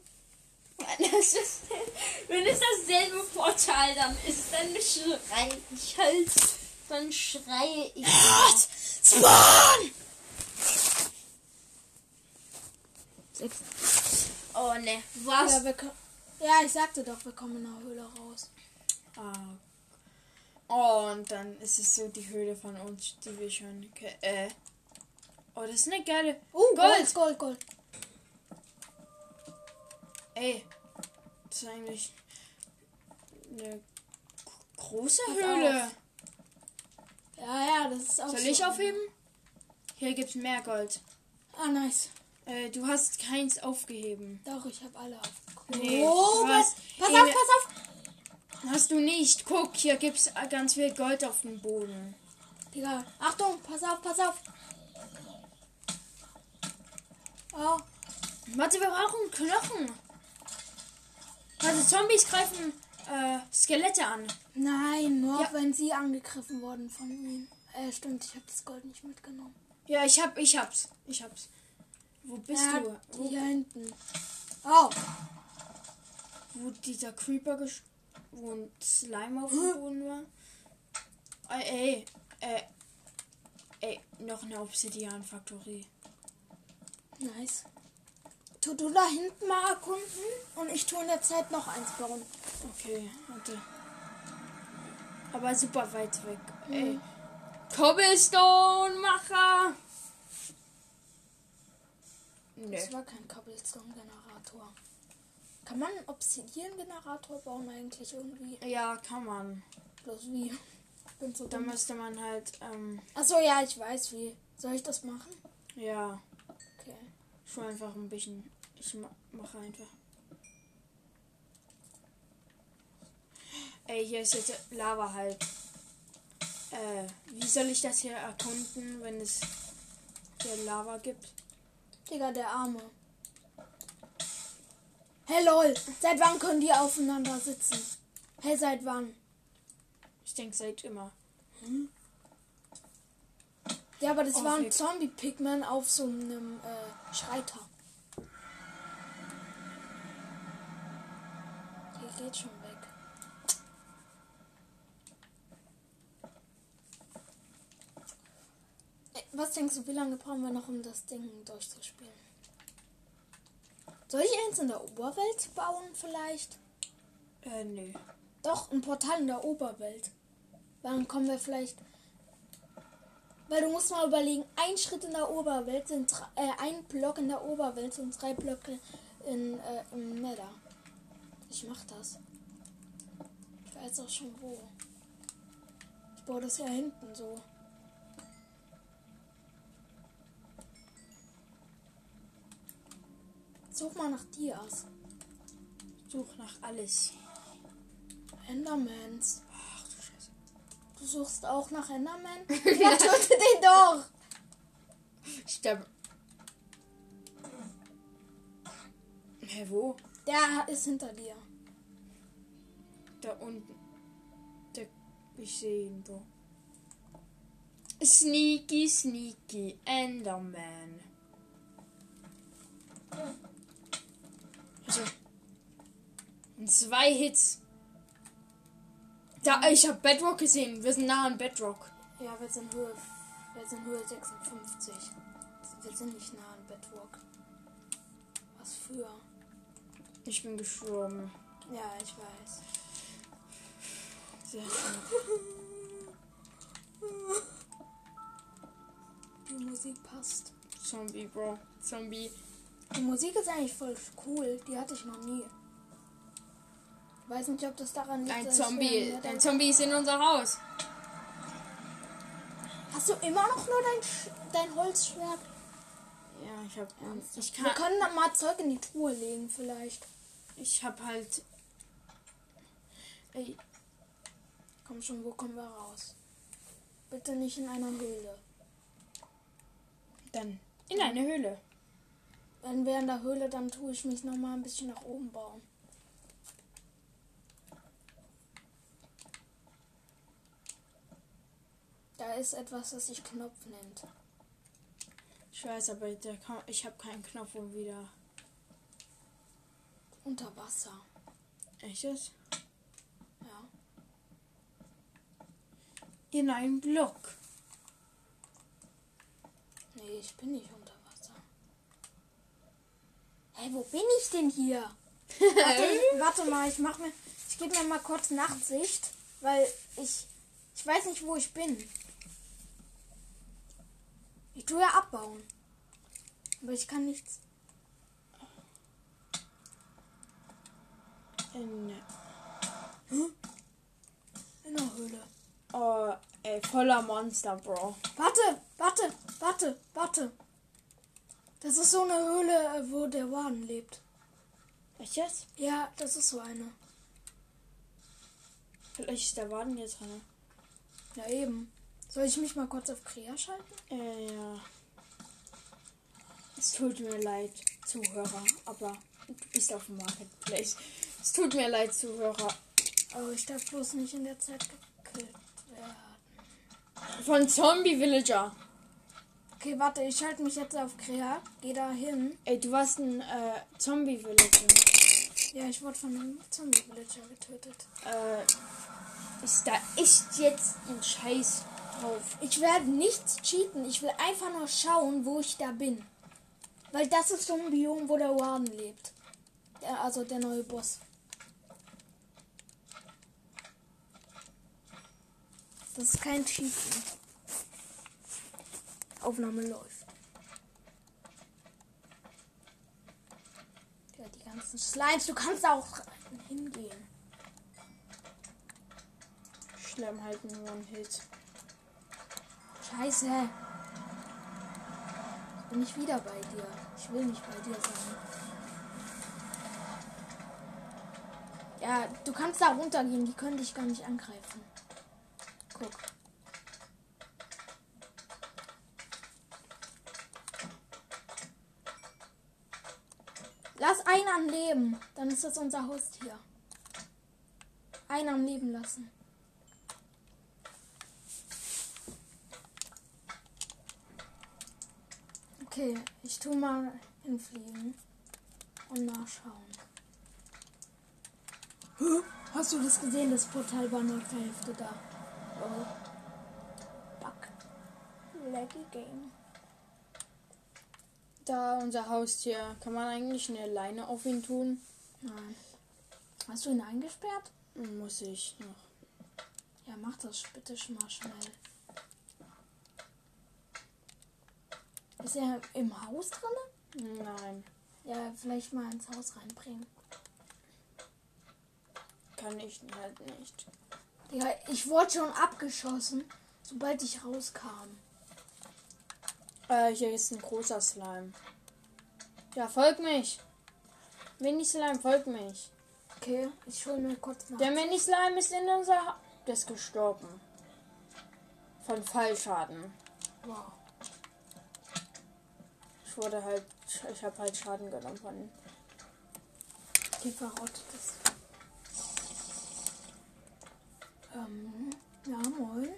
Wenn ist, wenn es dasselbe Portal dann ist, dann schrei ich halt. Dann schreie ich. Spawn! Oh ne, was? Ja, ja, ich sagte doch, wir kommen in der Höhle raus. Ah. Oh, und dann ist es so die Höhle von uns, die wir schon. Äh. Oh, das ist eine geile. Oh, Gold! Gold, Gold, Gold. Ey. Das ist eigentlich. Eine große Höhle. Ja, ja, das ist auch Soll so. ich aufheben? Hier gibt's mehr Gold. Ah, nice. Äh, du hast keins aufgeheben. Doch, ich habe alle aufgeguckt. Nee, oh, du pass, Ey, auf, pass auf. Hast du nicht? Guck, hier gibt's ganz viel Gold auf dem Boden. Digga, Achtung, pass auf, pass auf. Oh, Warte, wir brauchen Knochen. Warte, Zombies greifen äh, Skelette an. nein, nur Ja. wenn sie angegriffen wurden von ihm. Äh, stimmt, ich habe das Gold nicht mitgenommen. Ja, ich hab, ich hab's. Ich hab's. Wo bist ja, du? Wo, Hier hinten. Oh, wo dieser Creeper gesch wo ein Slime auf dem Boden war? Äh, ey, äh, ey, noch eine Obsidian-Faktorie. nice. Tu du da hinten mal erkunden und ich tue in der Zeit noch eins bauen. Okay, warte. Aber super weit weg. Ey. Mhm. Cobblestone-Macher! Nö. Das war kein Cobblestone-Generator. Kann man einen Obsidian-Generator bauen eigentlich irgendwie? Ja, kann man. Bloß wie? Bin so Da müsste man halt, ähm, Achso, ja, ich weiß wie. Soll ich das machen? ja, Okay. schon einfach ein bisschen. Ich ma mache einfach. Ey, hier ist jetzt Lava halt. Äh, wie soll ich das hier erkunden, wenn es hier Lava gibt? Digga, der Arme. Hey lol, seit wann können die aufeinander sitzen? Hey, seit wann? Ich denke seit immer. Ja, aber das Oh, war ein. Zombie-Pigman auf so einem äh, Schreiter. Der geht schon weg. Ey, Was denkst du, wie lange brauchen wir noch, um das Ding durchzuspielen? Soll ich eins in der Oberwelt bauen vielleicht? Äh, nö. Doch, ein Portal in der Oberwelt. Dann kommen wir vielleicht. Weil du musst mal überlegen, ein Schritt in der Oberwelt sind äh, ein Block in der Oberwelt sind drei Blöcke in, äh, im Nether. Ich mach das. Ich weiß auch schon wo. Ich baue das ja hinten so. Such mal nach Dias. Such nach alles. Endermans. Ach du Scheiße. Du suchst auch nach Enderman? Ja, töte den doch! Sterbe. Hä, wo? Der ist hinter dir. Da unten. Der, ich sehe ihn, Bro. Sneaky, sneaky Enderman. Also. Zwei Hits. Da, ich hab Bedrock gesehen. Wir sind nah an Bedrock. Ja, wir sind Höhe, wir sind Höhe 56. Wir sind nicht nah an Bedrock. Was für? Ich bin gestorben. Ja, ich weiß. Sehr schön. Die Musik passt. Zombie, Bro. Zombie. Die Musik ist eigentlich voll cool. Die hatte ich noch nie. Ich weiß nicht, ob das daran liegt, Ein dass ich Zombie. vorher Ein nicht- Zombie ist in unser Haus. Hast du immer noch nur dein, Sch dein Holzschwert? Ja, ich hab. Ich Wir kann. können dann mal Zeug in die Truhe legen, vielleicht. Ich hab halt. Ey, Komm schon, wo kommen wir raus? Bitte nicht in einer Höhle. dann in eine Höhle. Wenn wir in der Höhle, dann tue ich mich noch mal ein bisschen nach oben bauen. Da ist etwas, das sich Knopf nennt. Ich weiß, aber ich habe keinen Knopf, um wieder. Unter Wasser. Echtes? Ja. In einen Block. Nee, ich bin nicht unter Wasser. Hey, wo bin ich denn hier? Warte, warte mal, ich mach mir. Ich gebe mir mal kurz Nachtsicht, weil ich. Ich weiß nicht, wo ich bin. Ich tue ja abbauen. Aber ich kann nichts. In, In der Höhle. oh, ey, voller Monster, Bro. Warte, warte, warte, warte. Das ist so eine Höhle, äh, wo der Waden lebt. Echtes? Ja, das ist so eine. Vielleicht ist der Waden jetzt dran. Ja, eben. Soll ich mich mal kurz auf Krea schalten? Äh, ja. Es tut mir leid, Zuhörer, aber du bist auf dem Marketplace. Es tut mir leid, Zuhörer. Oh, ich darf bloß nicht in der Zeit gekillt werden. Von Zombie Villager. Okay, warte, ich schalte mich jetzt auf Krea. Geh da hin. Ey, du warst ein äh, Zombie Villager. Ja, ich wurde von einem Zombie-Villager getötet. Äh, ist da ist jetzt ein Scheiß drauf. Ich werde nichts cheaten. Ich will einfach nur schauen, wo ich da bin. Weil das ist so ein Biom, wo der Warden lebt. Der, also der neue Boss. Das ist kein Cheaten. Aufnahme läuft. Ja, die ganzen Slimes. Du kannst auch hingehen. Schlimm halt nur ein Hit. Scheiße. Jetzt bin ich wieder bei dir. Ich will nicht bei dir sein. Ja, du kannst da runtergehen. Die können dich gar nicht angreifen. Guck. Lass einen am Leben. Dann ist das unser Haustier. Einen am Leben lassen. Okay, ich tu mal hinfliegen und nachschauen. Hast du das gesehen? Das Portal war nur zur Hälfte da. Oh. Bug. Laggy Game. Da unser Haustier. Kann man eigentlich eine Leine auf ihn tun? Nein. Hast du ihn eingesperrt? Muss ich noch. Ja, mach das bitte schon mal schnell. Ist er im Haus drin? Nein, Ja, vielleicht mal ins Haus reinbringen. kann ich halt nicht. Ja, ich wurde schon abgeschossen, sobald ich rauskam. Äh, hier ist ein großer Slime. Ja, folg mich. Mini-Slime, folg mich. Okay, ich hole mir kurz nach. Der Mini-Slime ist in unser ha Der ist gestorben. Von Fallschaden. Wow. Ich wurde halt. Ich habe halt Schaden genommen von. Die verrottet ist. Ähm, ja, moin.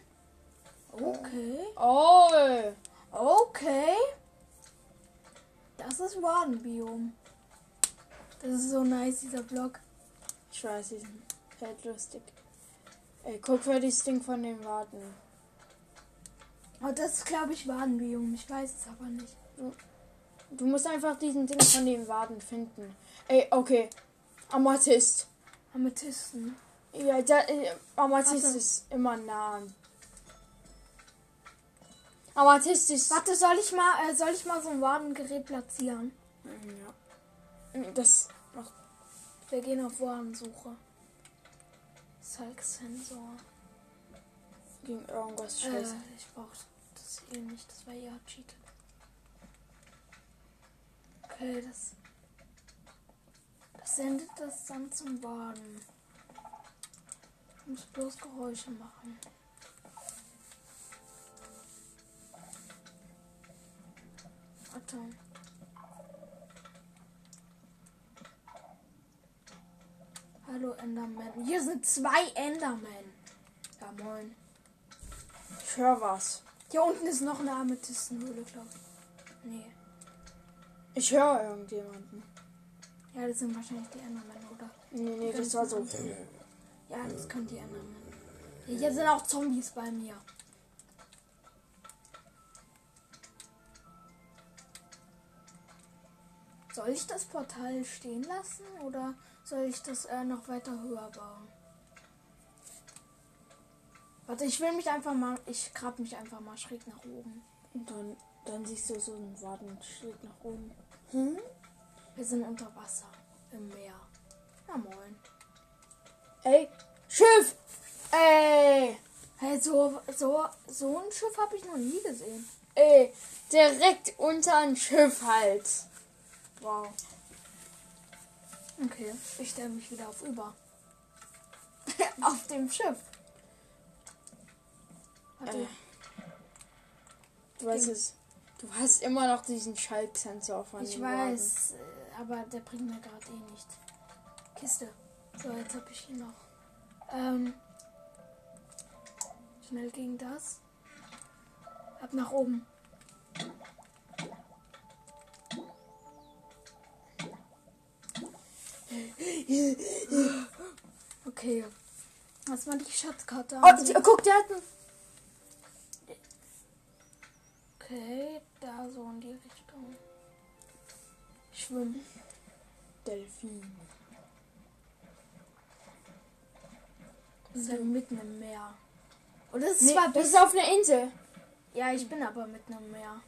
Okay. Oh! Okay. Das ist Wadenbiom. Das ist so nice, dieser Block. Ich weiß, die sind halt lustig. Ey, guck mal das Ding von den Warten. Aber das ist, glaube ich, Wadenbiom. Ich weiß es aber nicht. Du musst einfach diesen Ding von den Waden finden. Ey, okay. Amethyst. Amethysten. Ja, da, äh, Amethyst Warte. ist immer nah. an. Amethyst ist. Warte, soll ich mal, äh, soll ich mal so ein Wadengerät platzieren? Ja. Das. Ach, Wir gehen auf Wadensuche. Salk-Sensor. gegen irgendwas Äh, scheiße. ich brauch das eh nicht. Das war ja cheated. Okay, das. Das sendet das dann zum Wagen. Ich muss bloß Geräusche machen. Warte. Hallo Enderman. Hier sind zwei Endermen. Ja moin. Ich höre was. Hier unten ist noch eine Amethystenhöhle, glaube ich. Nee. Ich höre irgendjemanden. Ja, das sind wahrscheinlich die Endermen, oder? Nee, nee, das war so. Ja, das die Endermen. Ja, Hier sind auch Zombies bei mir. Soll ich das Portal stehen lassen oder soll ich das äh, noch weiter höher bauen? Warte, ich will mich einfach mal, ich grab mich einfach mal schräg nach oben. Und dann, dann siehst du so einen Wadenschritt nach oben. Wir sind unter Wasser im Meer. Na moin. Ey, Schiff! Ey! Hey, so, so, so ein Schiff habe ich noch nie gesehen. Ey, direkt unter ein Schiff halt. Wow. Okay, ich stelle mich wieder auf über. auf dem Schiff. Warte, Äh, Du weißt es. Du hast immer noch diesen Schalksensor von ich dem Wagen. weiß, äh, aber der bringt mir gerade eh nicht. Kiste. So, jetzt habe ich hier noch. Ähm, schnell gegen das. Ab nach oben. Okay. Was war die Schatzkarte? Oh, die, guck, der hat einen. Okay, da so in die Richtung. Schwimmen. Delfin. Das ist ja mitten im Meer. Oder es Nee, war das bis. ist auf einer Insel. Ja, ich bin aber mitten im Meer.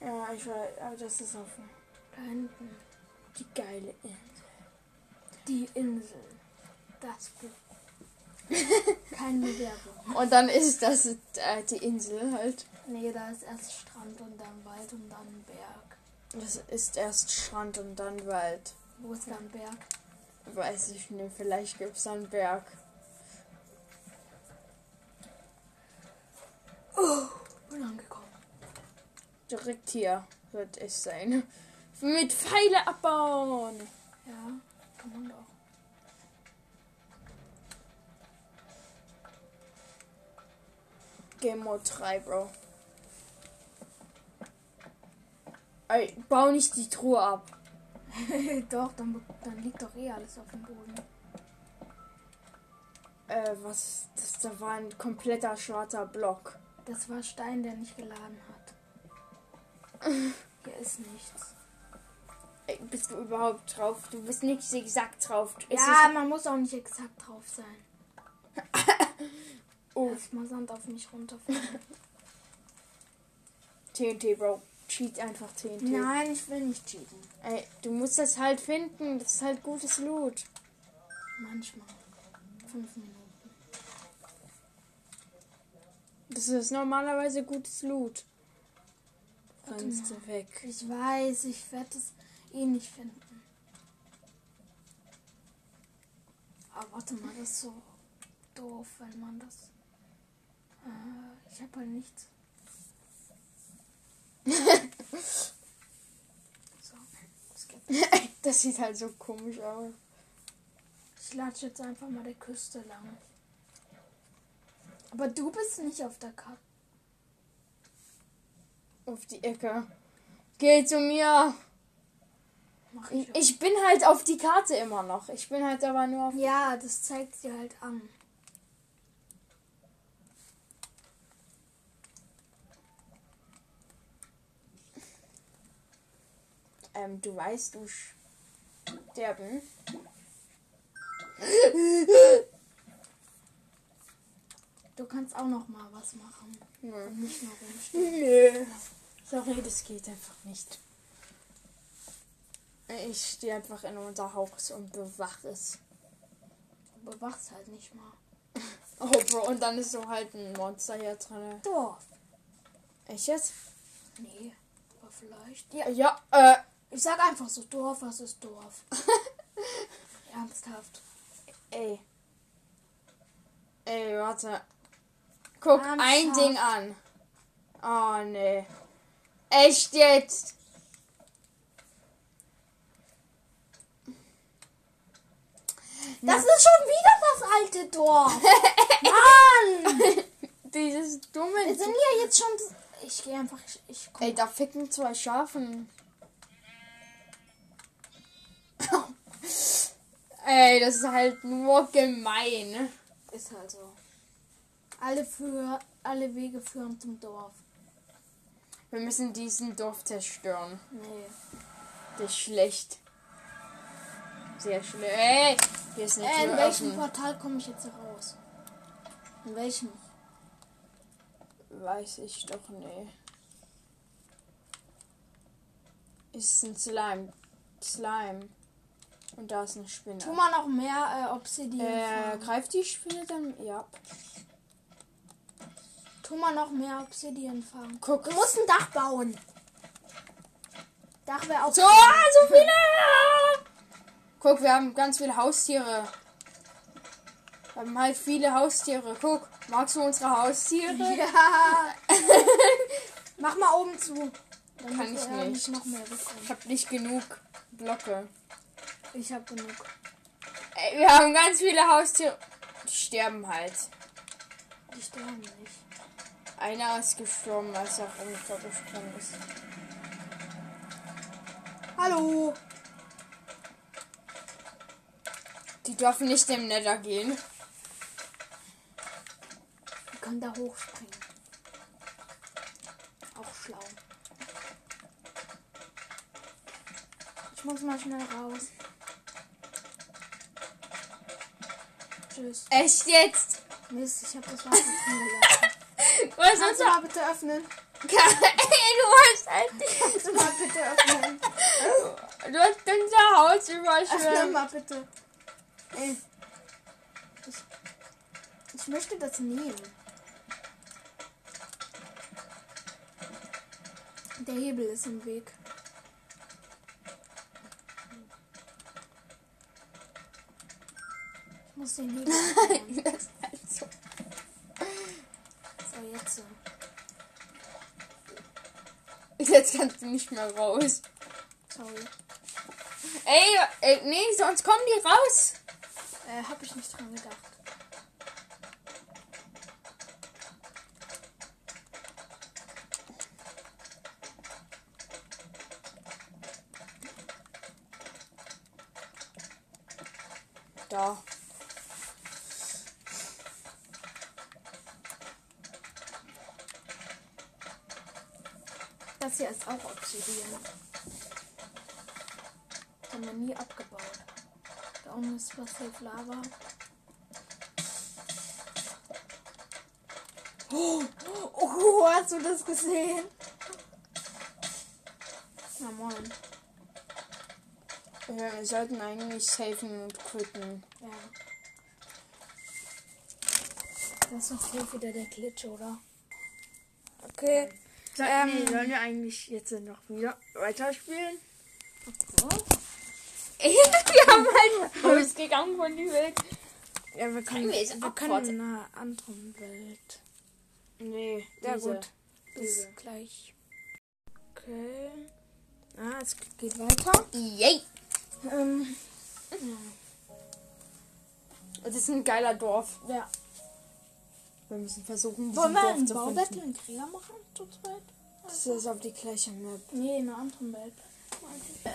Ja, ich weiß, aber das ist auf Da hinten. die geile Insel. Die Insel. Das Buch. Keine Werbung. Und dann ist das äh, die Insel halt. Nee, da ist erst Strand und dann Wald und dann Berg. Das ist erst Strand und dann Wald. Wo ist dann Berg? Weiß ich nicht, vielleicht gibt es einen Berg. Bin angekommen. Direkt hier wird es sein. Mit Pfeile abbauen. Ja, kann man doch. Game Mode 3, Bro. Ey, bau nicht die Truhe ab. doch, dann, dann liegt doch eh alles auf dem Boden. Äh, was? Das da war ein kompletter schwarzer Block. Das war Stein, der nicht geladen hat. Hier ist nichts. Bist du überhaupt drauf? Du bist nicht exakt drauf. Es ja, man muss auch nicht exakt drauf sein. Oh. Erstmal Sand auf mich runterfallen. TNT, Bro. Cheat einfach TNT. Nein, ich will nicht cheaten. Ey, du musst das halt finden. Das ist halt gutes Loot. Manchmal. Fünf Minuten. Das ist normalerweise gutes Loot. Rennst du weg. Ich weiß, ich werde es eh nicht finden. Aber warte mal, das ist so doof, wenn man das. Äh, ich habe halt nichts. so, es geht. Das sieht halt so komisch aus. Ich latsche jetzt einfach mal der Küste lang. Aber du bist nicht auf der Karte. Auf die Ecke. Geh zu mir. Ich ich bin halt auf die Karte immer noch. Ich bin halt aber nur auf. Ja, das zeigt sie halt an. Ähm, du weißt, du sterben. Du kannst auch noch mal was machen. Nö. Und nicht nur rumstehen. Nö. Sorry, das geht einfach nicht. Ich stehe einfach in unser Haus und bewache es. Du bewachst halt nicht mal. Oh, Bro, und dann ist so halt ein Monster hier drin. Doch. Echt jetzt? Nee, aber vielleicht. Ja, Ja, äh, ich sag einfach so, Dorf, was ist Dorf? Ernsthaft. ey. Ey, warte. Guck Ernsthaft? ein Ding an. Oh, nee. Echt jetzt? Das ist schon wieder das alte Dorf. Mann! Dieses dumme. Wir sind ja jetzt schon. Ich gehe einfach. Ich, ich komm. Ey, da ficken zwei Schafen. Ey, das ist halt nur gemein. Ist halt so. Alle, für, alle Wege führen zum Dorf. Wir müssen diesen Dorf zerstören. Nee. Das ist schlecht. Sehr schlecht. Ey, hier ist eine Äh, in Tür welchem offen. Portal komme ich jetzt raus? In welchem? Weiß ich doch nicht. Ist ein Slime. Slime. Und da ist eine Spinne. Tu mal noch mehr äh, Obsidian. Äh, greift die Spinne dann? Ja. Tu mal noch mehr Obsidian farmen. Guck. Du musst ein Dach bauen. Dach wäre auch. So, so viele! Guck, wir haben ganz viele Haustiere. Wir haben halt viele Haustiere. Guck, magst du unsere Haustiere? Ja. Mach mal oben zu. Dann Kann ich nicht. noch mehr Ich hab nicht genug Blöcke. Ich habe genug. Ey, wir haben ganz viele Haustiere. Die sterben halt. Die sterben nicht. Einer ist gestorben, als er runtergesprungen ist. Hallo. Die dürfen nicht im Nether gehen. Wir können da hochspringen. Auch schlau. Ich muss mal schnell raus. Tschüss. Echt jetzt? Mist, ich habe das Wasser drin gelassen. Was Kannst du mal bitte öffnen? Ey, du hast halt. Kannst du mal bitte öffnen? Du hast unser Haus Öffne überschwemmt. mal bitte. Ey. Ich, ich möchte das nehmen. Der Hebel ist im Weg. Ich muss den Hebel öffnen. Das ist halt so. So, jetzt so. Jetzt kannst du nicht mehr raus. Sorry. Ey, ey, nee, sonst kommen die raus. Äh, hab ich nicht dran gedacht. Da. Das hier Das haben wir nie abgebaut. Da unten ist was safe Lava. Oh, oh, hast du das gesehen? Na moin. Ja, wir sollten eigentlich safen und quitten. Ja. Das ist doch hier wieder der Glitch, oder? Okay. Ähm, nee, sollen wir eigentlich jetzt noch wieder weiterspielen? Oh. wir haben halt rausgegangen von die Welt. Ja, wir können, wir wir können in einer anderen Welt. Nee, Ja, diese. gut. Bis Diese. gleich. Okay. Ah, es geht weiter. Yay! Ähm, Das ist ein geiler Dorf. ja. Wir müssen versuchen, Wollen wir ein zu Baubattle in Krieger machen? Zu zweit? Das ist auf die gleiche Map. Nee, in einer anderen Map. Äh,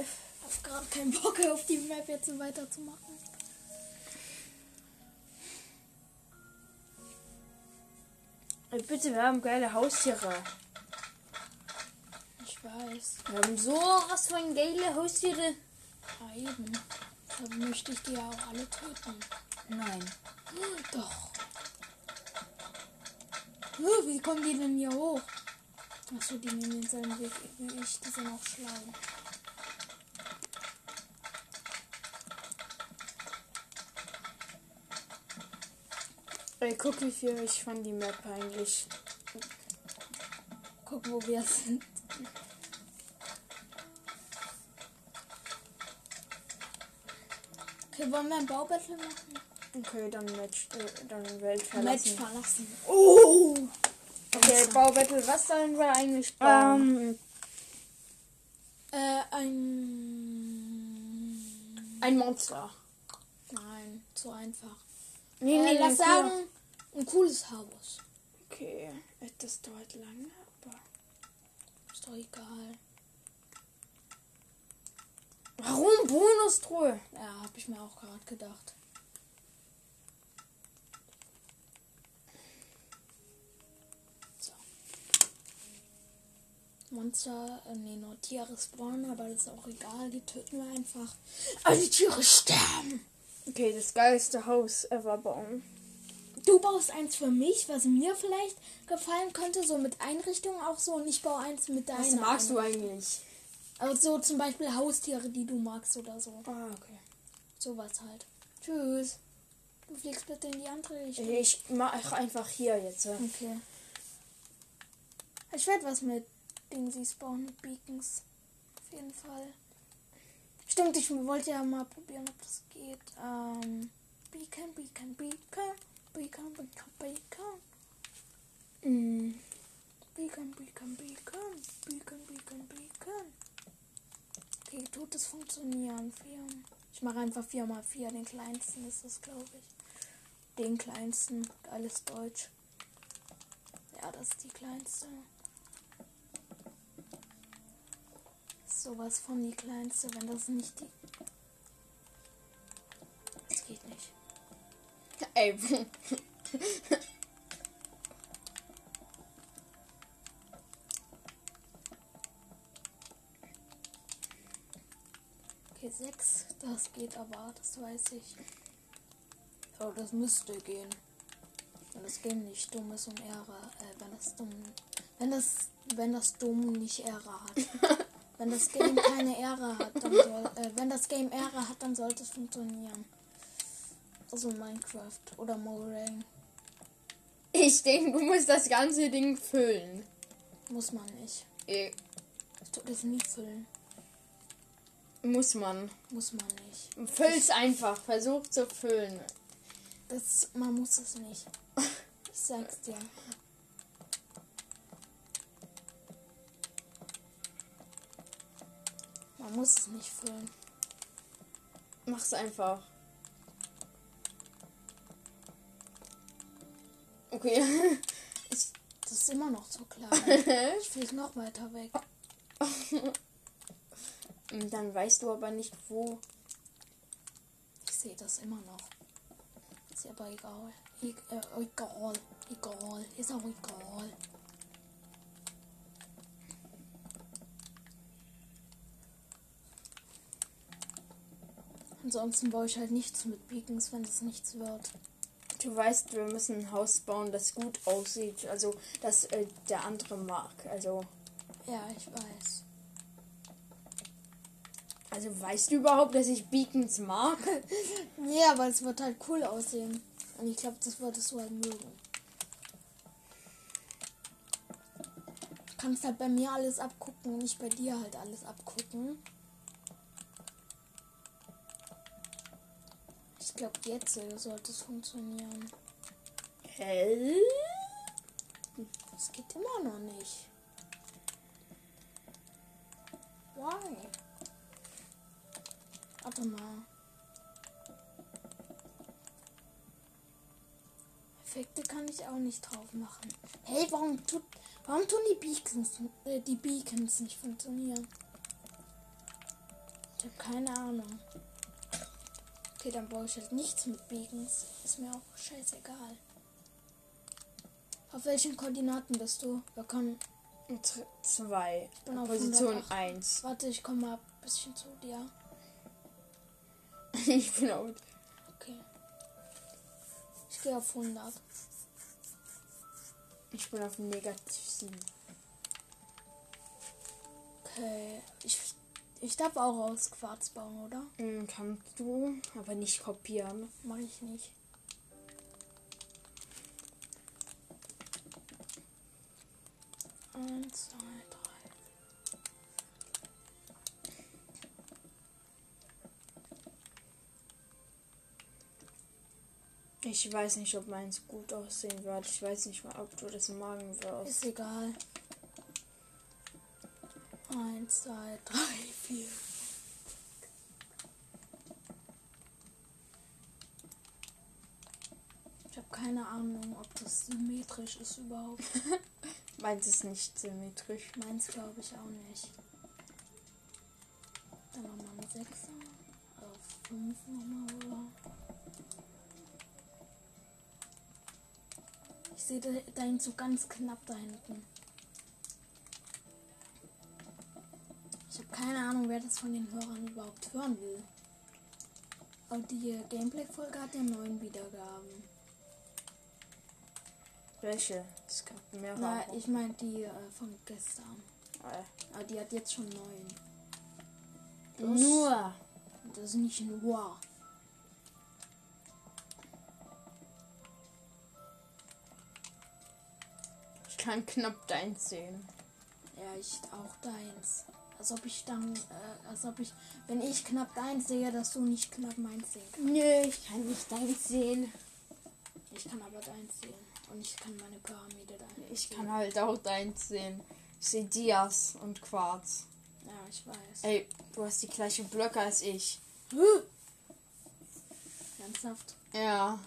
ich hab gerade keinen Bock auf die Map jetzt so weiterzumachen. Bitte, wir haben geile Haustiere. Ich weiß. Wir haben so was von geile Haustiere. Ja, eben. Da möchte ich die ja auch alle töten. Nein. Doch. Huh, Wie kommen die denn hier hoch? Achso, die nehmen denselben Weg wie ich. Die sind auch schlau. Ey, guck, wie viel ich von die Map eigentlich Guck, wo wir sind. Okay, wollen wir ein Baubattle machen? Okay, dann Match, äh, dann Welt Match verlassen. verlassen. Oh! Okay, Baubattle, was sollen wir eigentlich bauen? Ähm, äh, ein. Ein Monster. Nein, zu einfach. Nee, äh, lass nee, sagen, ein cooles Haus. Okay, äh, das dauert lange, aber. Ist doch egal. Warum Bonustruhe? Ja, hab ich mir auch gerade gedacht. Monster, äh, nee, nur Tiere spawnen, aber das ist auch egal, die töten wir einfach. Aber die Tiere sterben! Okay, das geilste Haus ever bauen. Du baust eins für mich, was mir vielleicht gefallen könnte, so mit Einrichtungen auch so, und ich baue eins mit deiner. Was magst du eigentlich? Also zum Beispiel Haustiere, die du magst oder so. Ah, okay. Sowas halt. Tschüss. Du fliegst bitte in die andere Richtung. Ich mach einfach hier jetzt. Okay. Ich werde was mit Dingsies bauen, Beacons. Auf jeden Fall. Stimmt, ich wollte ja mal probieren, ob das geht. Ähm, Beacon, Beacon, Beacon. Beacon, Beacon, Beacon. Mm. Beacon, Beacon, Beacon. Beacon, Beacon, Beacon. Okay, tut es funktionieren. Ich mache einfach 4 mal 4 Den kleinsten ist das, glaube ich. Den kleinsten. Alles Deutsch. Ja, das ist die kleinste. Sowas von die kleinste, wenn das nicht die. Das geht nicht. Ey, Okay, 6. Das geht aber, das weiß ich. Oh, das müsste gehen. Wenn das Game nicht dumm ist und Ehre. Äh, wenn das dumm. Wenn das. Wenn das dumm nicht Ehre hat. wenn das Game keine Ehre hat, dann soll. Äh, wenn das Game Ehre hat, dann sollte es funktionieren. Also Minecraft oder Mojang. ich denke, du musst das ganze Ding füllen. Muss man nicht. Ich tue das nie füllen. Muss man. Muss man nicht. Füll's einfach. Versuch zu füllen. Das, man muss es nicht. Ich sag's dir. Man muss es nicht füllen. Mach's einfach. Okay. Das ist immer noch zu klein. Ich fliege noch weiter weg. Dann weißt du aber nicht, wo. Ich sehe das immer noch. Ist aber egal. E äh, egal. Egal. Ist auch egal. Ansonsten baue ich halt nichts mit Beacons, wenn es nichts wird. Du weißt, wir müssen ein Haus bauen, das gut aussieht. Also, das äh, der andere mag. Also, Ja, ich weiß. also weißt du überhaupt, dass ich Beacons mag? Ja, aber es wird halt cool aussehen. Und ich glaube, das würdest du halt mögen. Du kannst halt bei mir alles abgucken und ich bei dir halt alles abgucken. Ich glaube, jetzt sollte es funktionieren. Hell? Es geht immer noch nicht. Why? Warte mal. Effekte kann ich auch nicht drauf machen. Hey, warum tut, warum tun die Beacons, äh, die Beacons nicht funktionieren? Ich habe keine Ahnung. Okay, dann baue ich halt nichts mit Beacons. Ist mir auch scheißegal. Auf welchen Koordinaten bist du? Wir können. Zwei. bin auf Position 108. 1. Warte, ich komme mal ein bisschen zu dir. ich bin auch. Okay. Ich gehe auf 100. Ich bin auf negativ 7. Okay. Ich, ich darf auch aus Quarz bauen, oder? Mm, Kannst du, aber nicht kopieren. Mach ich nicht. Eins, zwei, drei. Ich weiß nicht, ob meins gut aussehen wird. Ich weiß nicht mal, ob du das magen wirst. Ist egal. Eins, zwei, drei, vier. Ich habe keine Ahnung, ob das symmetrisch ist überhaupt. Meins ist nicht symmetrisch. Meins glaube ich auch nicht. Dann nochmal ein Sechser. Auf fünf nochmal, oder? Ich sehe da, dahin so ganz knapp da hinten. Keine Ahnung, wer das von den Hörern überhaupt hören will. Aber die Gameplay-Folge hat ja neun Wiedergaben. Welche? Es gab mehrere. Na, ich meine die äh, von gestern. Äh, Aber die hat jetzt schon neun. Nur. Das ist nicht nur. Ich kann knapp deins sehen. Ja, ich auch deins. Als ob ich dann, äh, als ob ich, wenn ich knapp deins sehe, dass du nicht knapp meins sehen kannst. Nö, ich kann nicht deins sehen. Ich kann aber deins sehen. Und ich kann meine Pyramide da Ich sehen. kann halt auch deins sehen. Ich sehe Dias und Quarz. Ja, ich weiß. Ey, du hast die gleichen Blöcke als ich. Ernsthaft? Ja.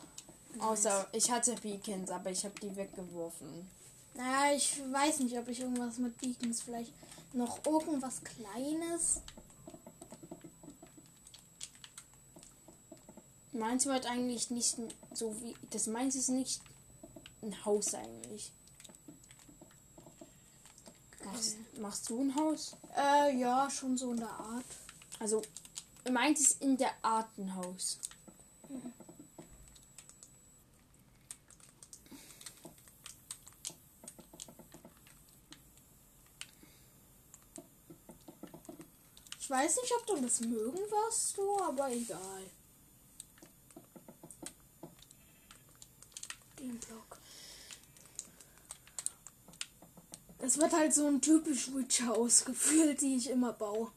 Außer ich hatte Beacons, aber ich habe die weggeworfen. Naja, ich weiß nicht, ob ich irgendwas mit Beacons vielleicht noch irgendwas Kleines. Meins wird eigentlich nicht so wie. Das meins ist nicht ein Haus eigentlich. Machst, machst du ein Haus? Äh, ja, schon so in der Art. Also, meins ist in der Art ein Haus. Ich weiß nicht, ob du das mögen wirst, du, aber egal. Den Block. Das wird halt so ein typisch Witch House gefühlt, die ich immer baue.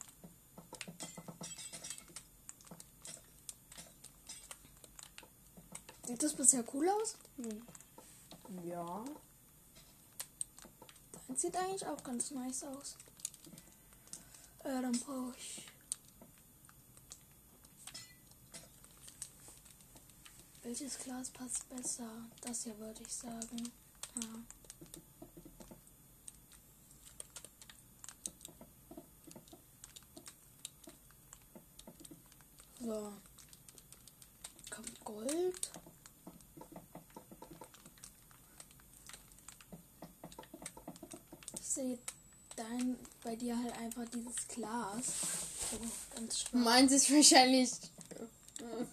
Sieht das bisher cool aus? Ja. Dein sieht eigentlich auch ganz nice aus. Äh, dann brauche ich. Welches Glas passt besser? Das hier würde ich sagen. Ja. So. Kommt Gold. Sehe dein, bei dir halt einfach dieses Glas. So, ganz schwarz. Meins ist wahrscheinlich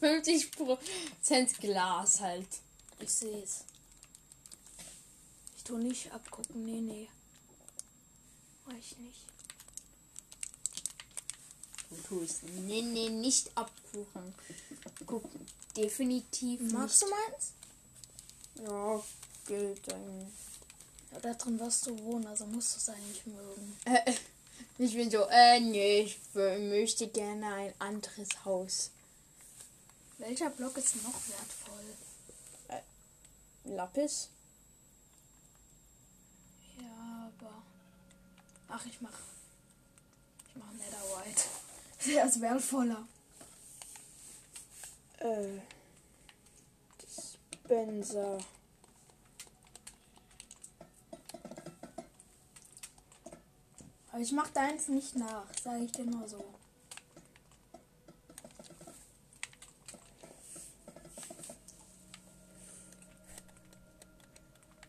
50% Glas halt. Ich sehe es. Ich tue nicht abgucken. Nee, nee. Mach ich nicht. Du tust. Nee, nee, nicht abkuchen. Guck, definitiv Magst nicht. du meins? Ja, gilt eigentlich. Ja, da drin wirst du wohnen, also musst du es eigentlich mögen. Äh, ich bin so, äh, nee, ich möchte gerne ein anderes Haus. Welcher Block ist noch wertvoll? Lapis? Ja, aber. Ach, ich mach. Ich mach Netherwhite. Der ist wertvoller. Äh. Dispenser. Aber ich mach deins nicht nach, sage ich dir nur so.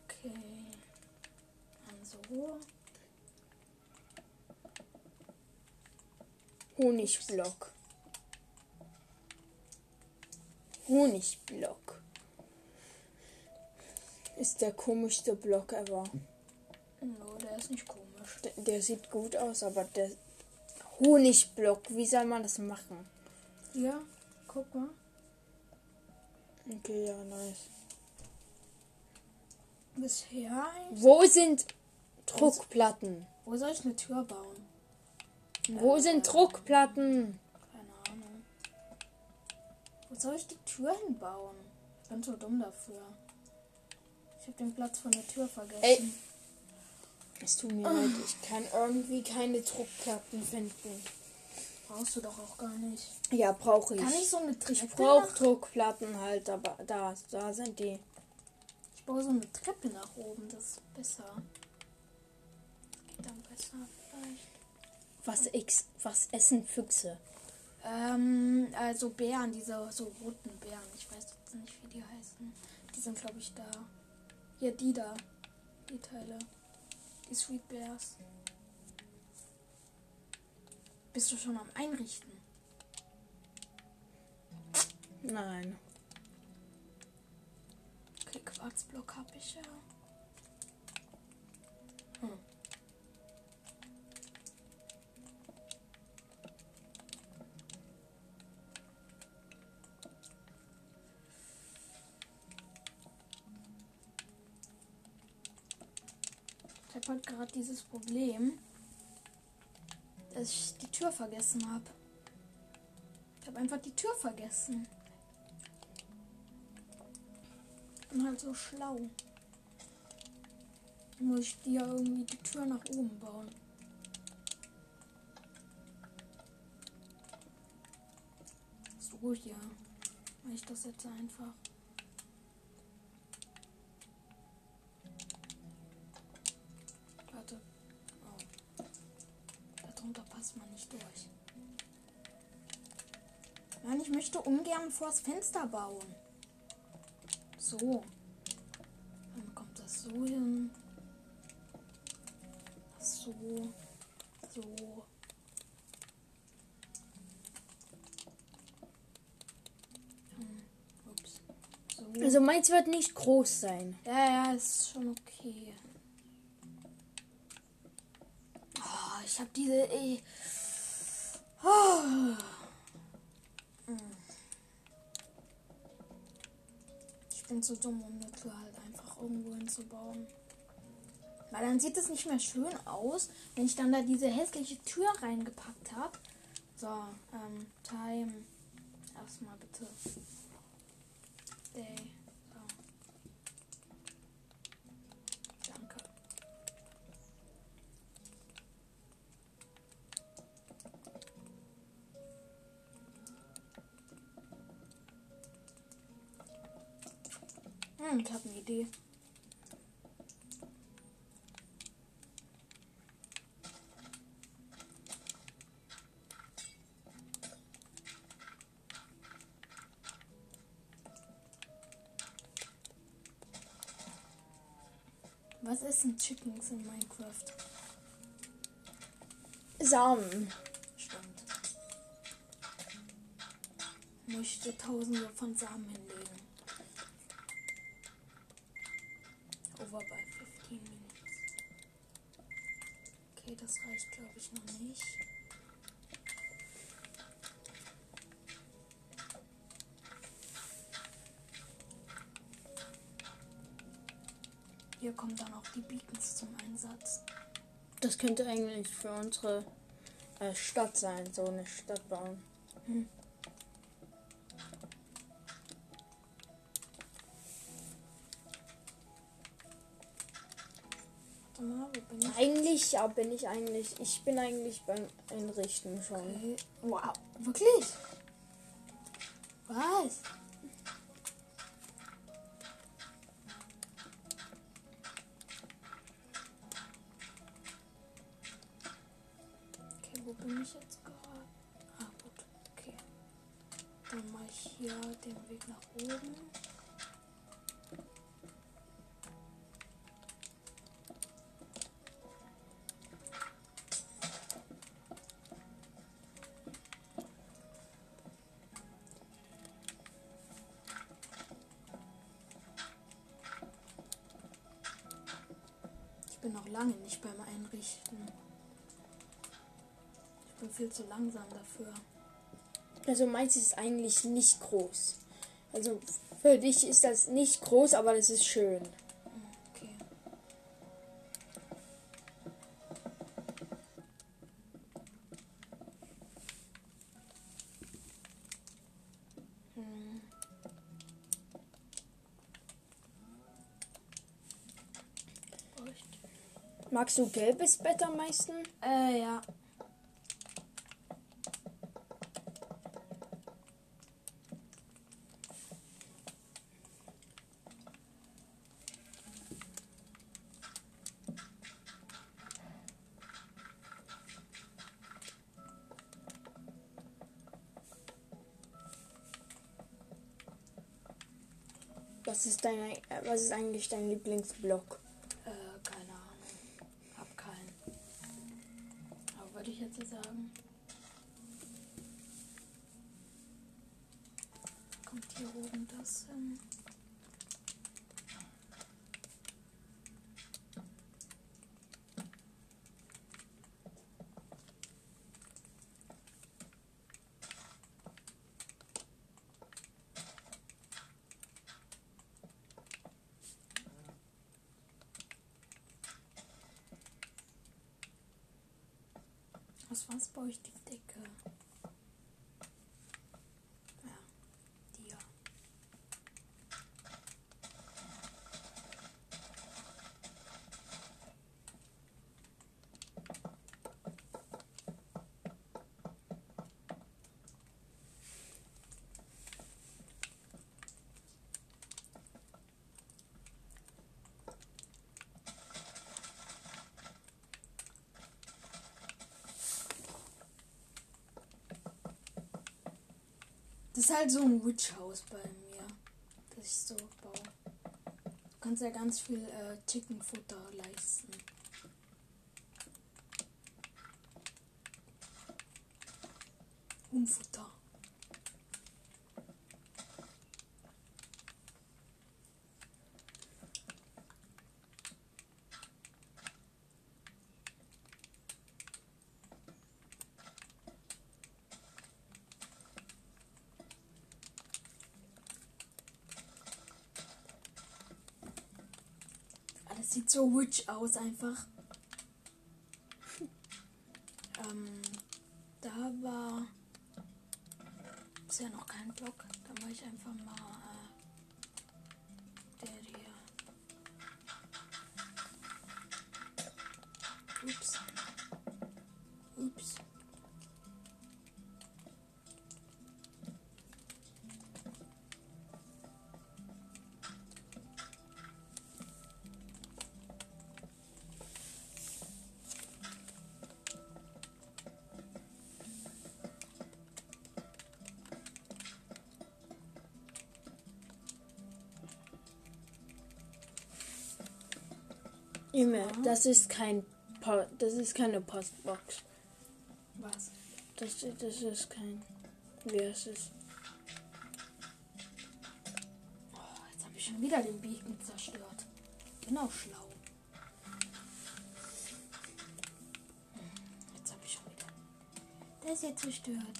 Okay. Dann so. Honigblock. Honigblock. Ist der komischste Block ever. No, der ist nicht komisch. Der, sieht gut aus, aber der Honigblock, wie soll man das machen? Ja, guck mal. Okay, ja, nice. Bisher. Wo sind Druckplatten. Wo soll ich eine Tür bauen? Wo sind Druckplatten? Keine Ahnung. Wo soll ich die Tür hinbauen? Ich bin so dumm dafür. Ich habe den Platz von der Tür vergessen. Ey. Es tut mir leid, ich kann irgendwie keine Druckplatten finden. Brauchst du doch auch gar nicht. Ja, brauche ich. Kann ich so eine Treppe Ich brauche Druckplatten halt, aber da, da sind die. Ich baue so eine Treppe nach oben, das ist besser. Geht dann besser vielleicht. Was, X, was essen Füchse? Ähm, also Bären, diese so roten Bären. Ich weiß jetzt nicht, wie die heißen. Die sind, glaube ich, da. Hier, die da. Die Teile. Die Sweet Bears. Bist du schon am Einrichten? Nein. Okay, Quarzblock habe ich ja. Habe gerade dieses Problem, dass ich die Tür vergessen habe. Ich habe einfach die Tür vergessen. bin halt so schlau. Muss ich dir irgendwie die Tür nach oben bauen. So hier. Mach ich das jetzt einfach. Man nicht durch. Nein, ich möchte ungern vors Fenster bauen. So. Dann kommt das so hin. So. So. Hm, Ups. So. Also meins wird nicht groß sein. Ja, ja, ist schon okay. Oh, ich habe diese. Ey. Oh. Ich bin zu dumm, um eine Tür halt einfach irgendwo hinzubauen. Weil dann sieht es nicht mehr schön aus, wenn ich dann da diese hässliche Tür reingepackt habe. So, ähm, Time. Erstmal bitte. Day. Hm, ich habe eine Idee. Was essen Chickens in Minecraft? Samen. Stimmt. Möchte tausende von Samen hinlegen. Könnte eigentlich für unsere äh, Stadt sein, so eine Stadt bauen. Ich? Eigentlich, ja, bin ich eigentlich. Ich bin eigentlich beim Einrichten schon. Okay. Wow, wirklich? Was? Bin noch lange nicht beim Einrichten. Ich bin viel zu langsam dafür. Also meins ist eigentlich nicht groß. Also für dich ist das nicht groß, aber das ist schön. Magst du gelbes Bett am meisten? Äh, ja. Was ist dein, äh, was ist eigentlich dein Lieblingsblock? Äh, keine Ahnung. Hab keinen. Aber würde ich jetzt so sagen. Kommt hier oben das hin? Was war's bei euch die Decke? Ja, die ja. Das ist halt so ein Witch House bei mir, das ich so baue. Du kannst ja ganz viel äh, Chickenfutter leisten. Huhnfutter. Ah, Sieht so witch aus einfach. ähm, da war ist ja noch kein Block. Da war ich einfach mal Junge, das ist kein po das ist keine Postbox. Was? Das, das ist kein. Wie heißt es? Oh, jetzt habe ich schon wieder den Beacon zerstört. Genau schlau. Hm, Jetzt habe ich schon wieder. Der ist jetzt zerstört.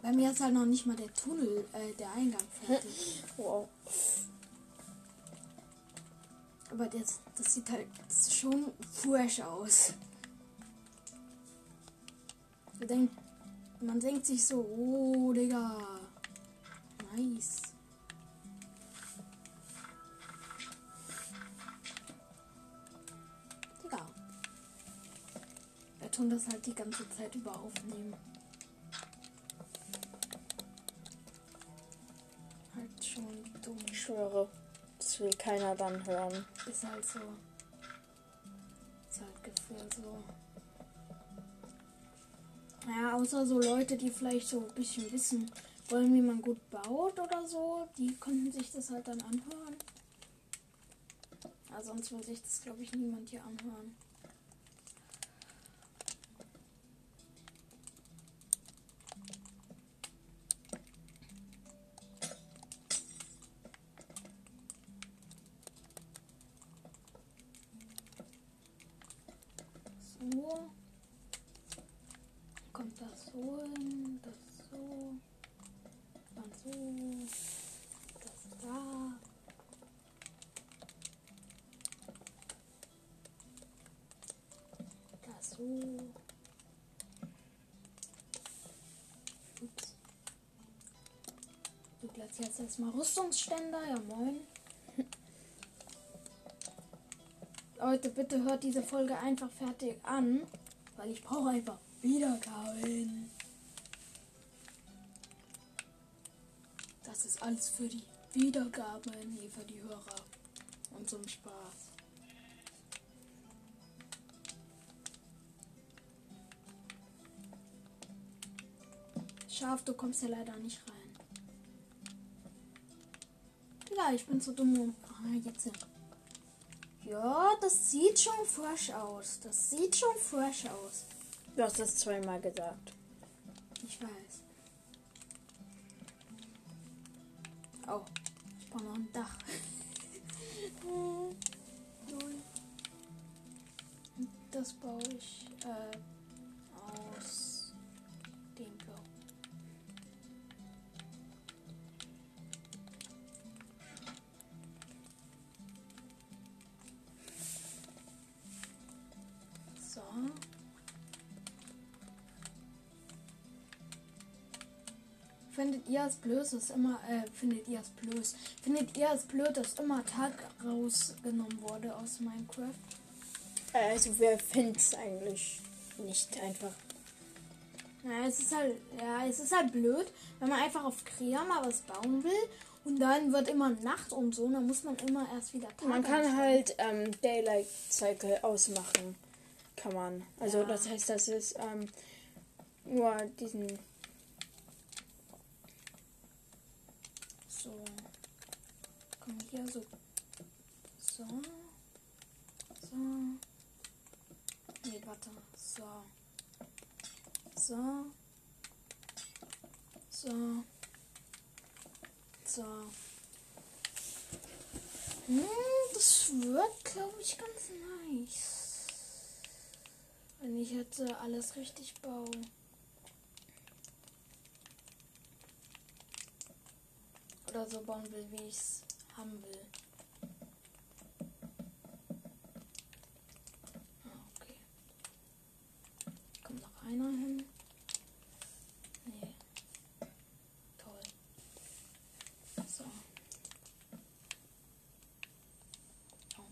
Bei mir ist halt noch nicht mal der Tunnel, äh, der Eingang fertig. Wow. Aber das, das sieht halt schon fresh aus. Man denkt, man denkt sich so, oh Digga, nice. Digga. Wir tun das halt die ganze Zeit über aufnehmen. Keiner dann hören. Ist halt so. Ist halt gefühlt so. Ja, außer so Leute, die vielleicht so ein bisschen wissen wollen, wie man gut baut oder so, die könnten sich das halt dann anhören. Aber sonst will sich das, glaube ich, niemand hier anhören. Jetzt erstmal Rüstungsständer, ja moin. Leute, bitte hört diese Folge einfach fertig an, weil ich brauche einfach Wiedergaben. Das ist alles für die Wiedergaben, nee, für die Hörer und zum Spaß. Schaf, du kommst ja leider nicht rein. Digga, ich bin so dumm. um- Ah, jetzt. Ja, das sieht schon fresh aus. Das sieht schon fresh aus. Du hast das zweimal gesagt. Ich weiß. Oh, ich brauche noch ein Dach. Hm, Das baue ich äh, ihr es blöd, dass immer, äh, findet ihr es blöd? Findet ihr es blöd, dass immer Tag rausgenommen wurde aus Minecraft? Also wer findet es eigentlich nicht einfach? Ja, es ist halt, ja, es ist halt blöd, wenn man einfach auf Krea mal was bauen will und dann wird immer Nacht und so, dann muss man immer erst wieder Tag Man kann einstellen. halt ähm, Daylight Cycle ausmachen. Kann man. Also Ja. das heißt, das ist ähm, nur diesen. So. Komm hier so. So. So. Nee, warte. So. So. So. So. Hm, das wird, glaube ich, ganz nice. Wenn ich jetzt äh, alles richtig baue. Oder so bauen will, wie ich es haben will. Ah, okay. Kommt noch einer hin? Nee. Toll. So. Oh.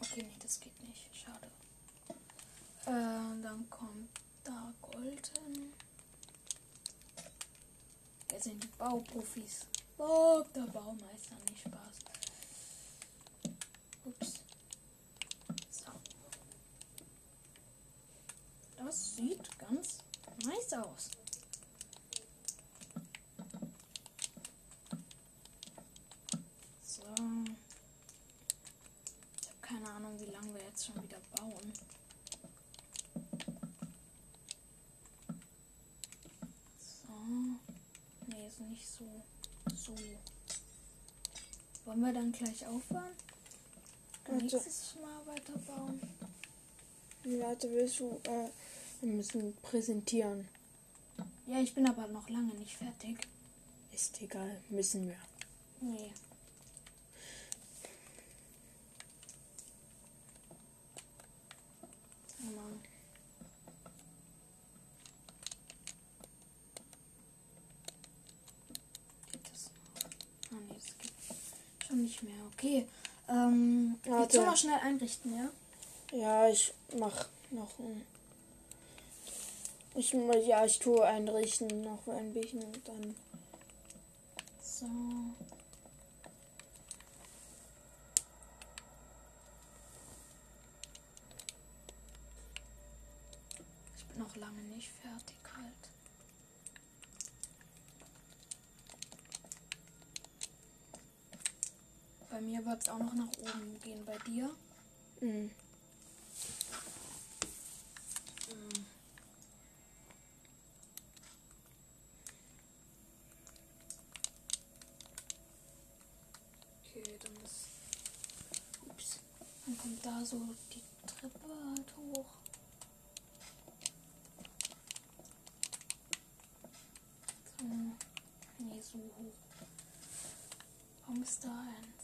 Okay, nee, das geht nicht. Schade. Äh, dann kommt da Gold hin. Jetzt sind die Bauprofis. Oh, der Baumeister, nicht Spaß. Ups. So. Das sieht ganz nice aus. So. Ich habe keine Ahnung, wie lange wir jetzt schon wieder bauen. So. Ist nicht so. So. Wollen wir dann gleich aufhören? Warte. Nächstes Mal weiterbauen. Warte, willst du. Äh, wir müssen präsentieren. Ja, ich bin aber noch lange nicht fertig. Ist egal, müssen wir. Nee. Oh Mann. Geht das noch? Ah, nee, das geht schon nicht mehr. Okay. Ähm, willst du mal schnell einrichten, ja? Ja, ich mach noch ein. Ich, ja, ich tue einrichten noch ein bisschen und dann. So. Ich bin noch lange nicht fertig halt. Bei mir wird es auch noch nach oben gehen. Bei dir? Mm. Okay, dann ist. Ups. Dann kommt da so die Treppe halt hoch. So. Nee, so hoch. Warum ist da eins?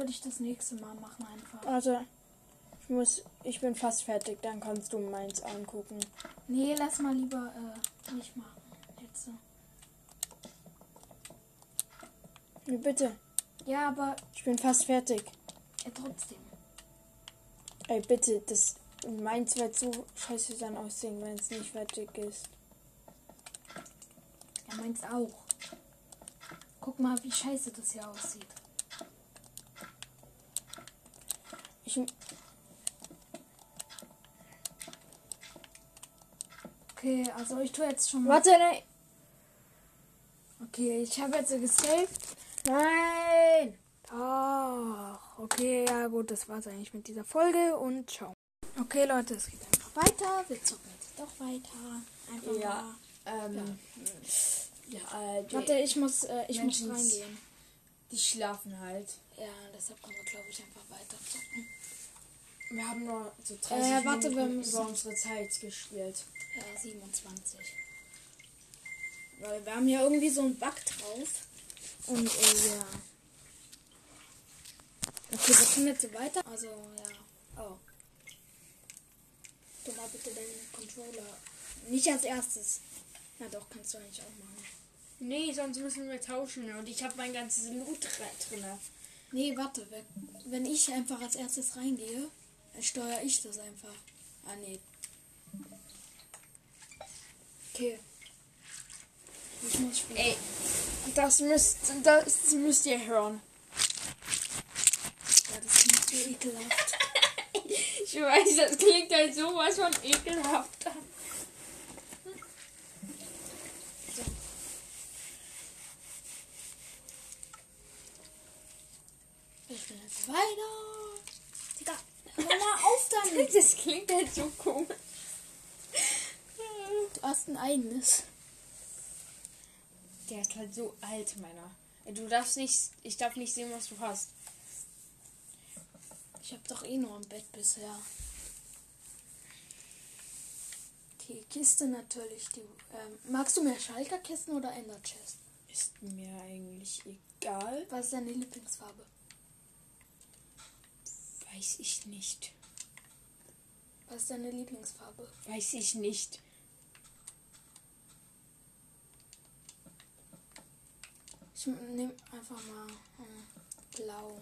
Würde ich das nächste Mal machen einfach. Also, ich muss, ich bin fast fertig, dann kannst du meins angucken. Nee, lass mal lieber äh, nicht machen. Jetzt. so. Bitte, Ja, aber ich bin fast fertig. äh, trotzdem. Ey, bitte, das meins wird so scheiße dann aussehen, wenn es nicht fertig ist. Ja, meins auch. Guck mal, wie scheiße das hier aussieht. Ich, Okay, also ich tue jetzt schon mal. warte, nein. Okay, ich habe jetzt gesaved. Nein! Doch. Okay, ja gut, das war's eigentlich mit dieser Folge und ciao. Okay, Leute, es geht einfach weiter. Wir zocken jetzt doch weiter. Einfach Ja. mal. Ähm, ja, äh, die, Warte, ich muss, äh, ich muss Menschen- reingehen. die schlafen halt. Ja, deshalb können wir, glaube ich, einfach weiter zocken. Wir haben nur so 30 Äh, warte, wir Minuten müssen- über unsere Zeit gespielt. Ja, 27. Weil wir haben ja irgendwie so einen Bug drauf. Und äh, ja. Okay, wir können jetzt so weiter. Also, ja. Oh. Du mal bitte deinen Controller. Nicht als erstes. Na doch, kannst du eigentlich auch machen. Nee, sonst müssen wir tauschen und ich habe mein ganzes Loot drin. Nee, warte. Wenn ich einfach als erstes reingehe, steuere ich das einfach. Ah, nee. Okay. Ich muss spielen. Ey, das müsst, das müsst ihr hören. Ja, das klingt so ekelhaft. Ich weiß, das klingt halt sowas von ekelhaft. So. Ich bin jetzt weiter. Mal auf damit. Das klingt halt so komisch. Du hast ein eigenes. Der ist halt so alt, meiner. Du darfst nicht, ich darf nicht sehen, was du hast. Ich habe doch eh nur ein Bett bisher. Die Kiste natürlich. Die, ähm, magst du mehr Schalterkisten oder Ender Chest? Ist mir eigentlich egal. Was ist deine Lieblingsfarbe? Weiß ich nicht. Was ist deine Lieblingsfarbe? Weiß ich nicht. Ich nehme einfach mal hm, blau.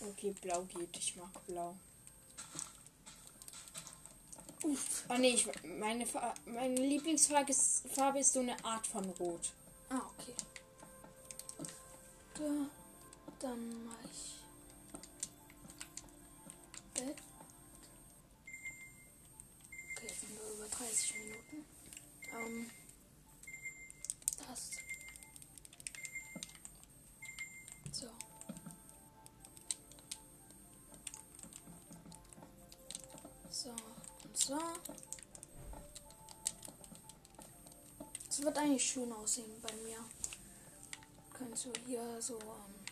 Okay, blau geht. Ich mag blau. Uff. Oh nee, ich, meine, meine Lieblingsfarbe ist, Farbe ist so eine Art von Rot. Ah, okay. Da, dann mache ich 30 Minuten. Ähm, das. So. So, und so. Es wird eigentlich schön aussehen bei mir. Kannst du hier so. Ähm,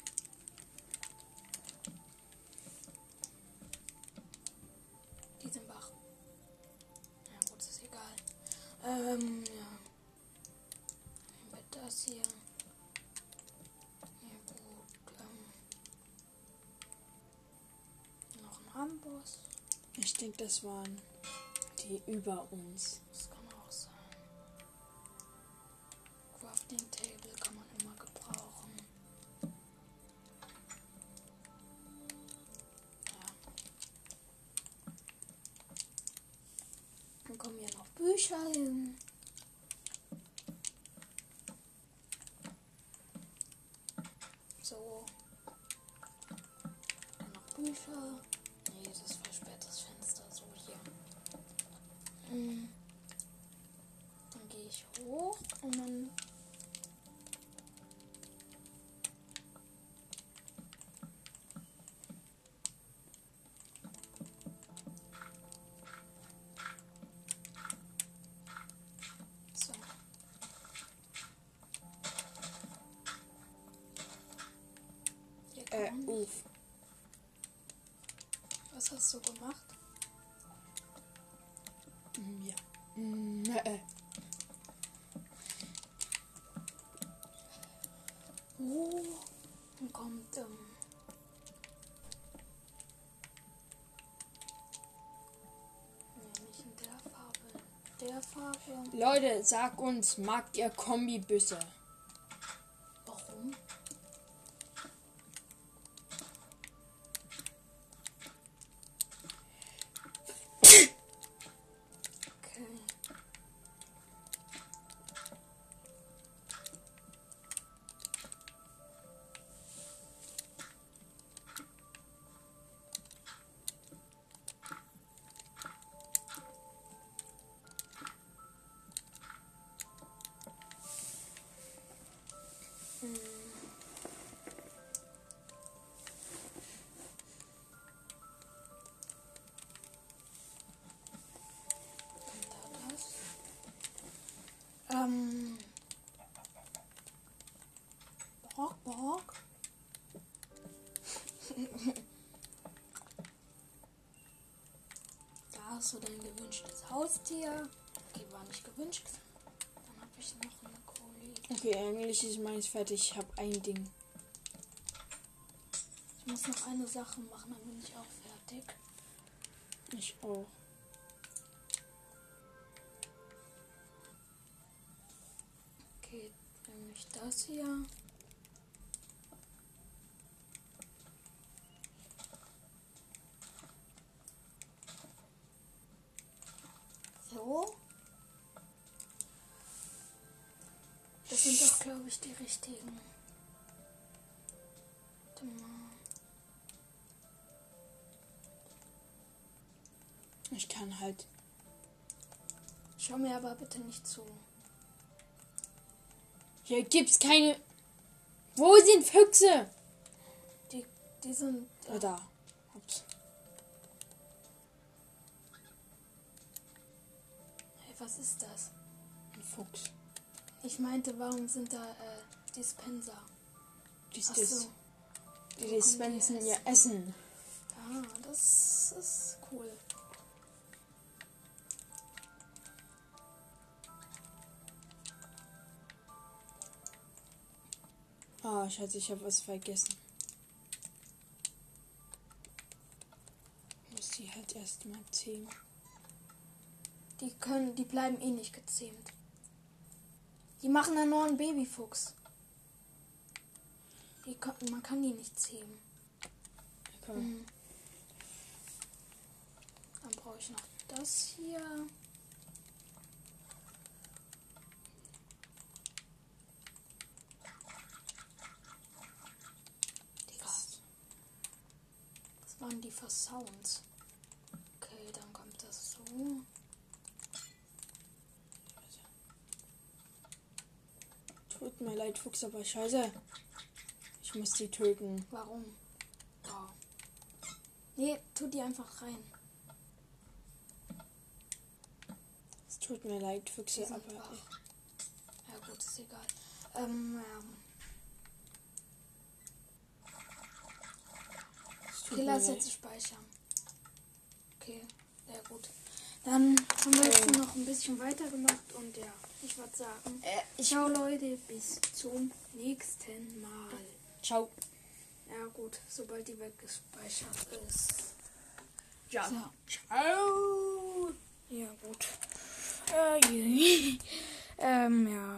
das waren die über uns. Äh, Uf. Was hast du gemacht? Mm, ja. Nee. Oh, dann kommt ähm, der Farbe. Der Farbe. Leute, sag uns, mag ihr Kombibüsse? Haustier. Okay, war nicht gewünscht. Dann habe ich noch eine Kollegin. Okay, eigentlich ist meins fertig. Ich habe ein Ding. Ich muss noch eine Sache machen, dann bin ich auch fertig. Ich auch. Okay, nämlich das hier. So. Das sind doch, glaube ich, die richtigen. Warte mal. Ich kann halt. Schau mir aber bitte nicht zu. Hier gibt's keine. Wo sind Füchse? Die, die sind. Ah, da. Was ist das? Ein Fuchs. Ich meinte, warum sind da äh, Dispenser? Dies, Ach so. Die dispensen ihr Essen. Ah, das ist cool. Ah, scheiße, ich habe was vergessen. Muss die halt erstmal zähmen. Die können, die bleiben eh nicht gezähmt. Die machen dann nur einen Babyfuchs. Die, man kann die nicht zähmen. Okay. Mhm. Dann brauche ich noch das hier. Digga, was waren die für Sounds? Okay, dann kommt das so. Tut mir leid, Fuchs, aber scheiße. Ich muss die töten. Warum? Oh. Nee, tu die einfach rein. Es tut mir leid, Füchse, aber. wach. Ja gut, ist egal. Ähm, tut lass leid. jetzt speichern. Okay, sehr gut. Dann haben wir jetzt Ähm. noch ein bisschen weitergemacht und ja, ich würde sagen, Äh, ciao Leute, bis zum nächsten Mal. Ciao. Ja gut, sobald die weggespeichert ist. Ja. So. Ciao. Ja gut. Äh, ähm, ja.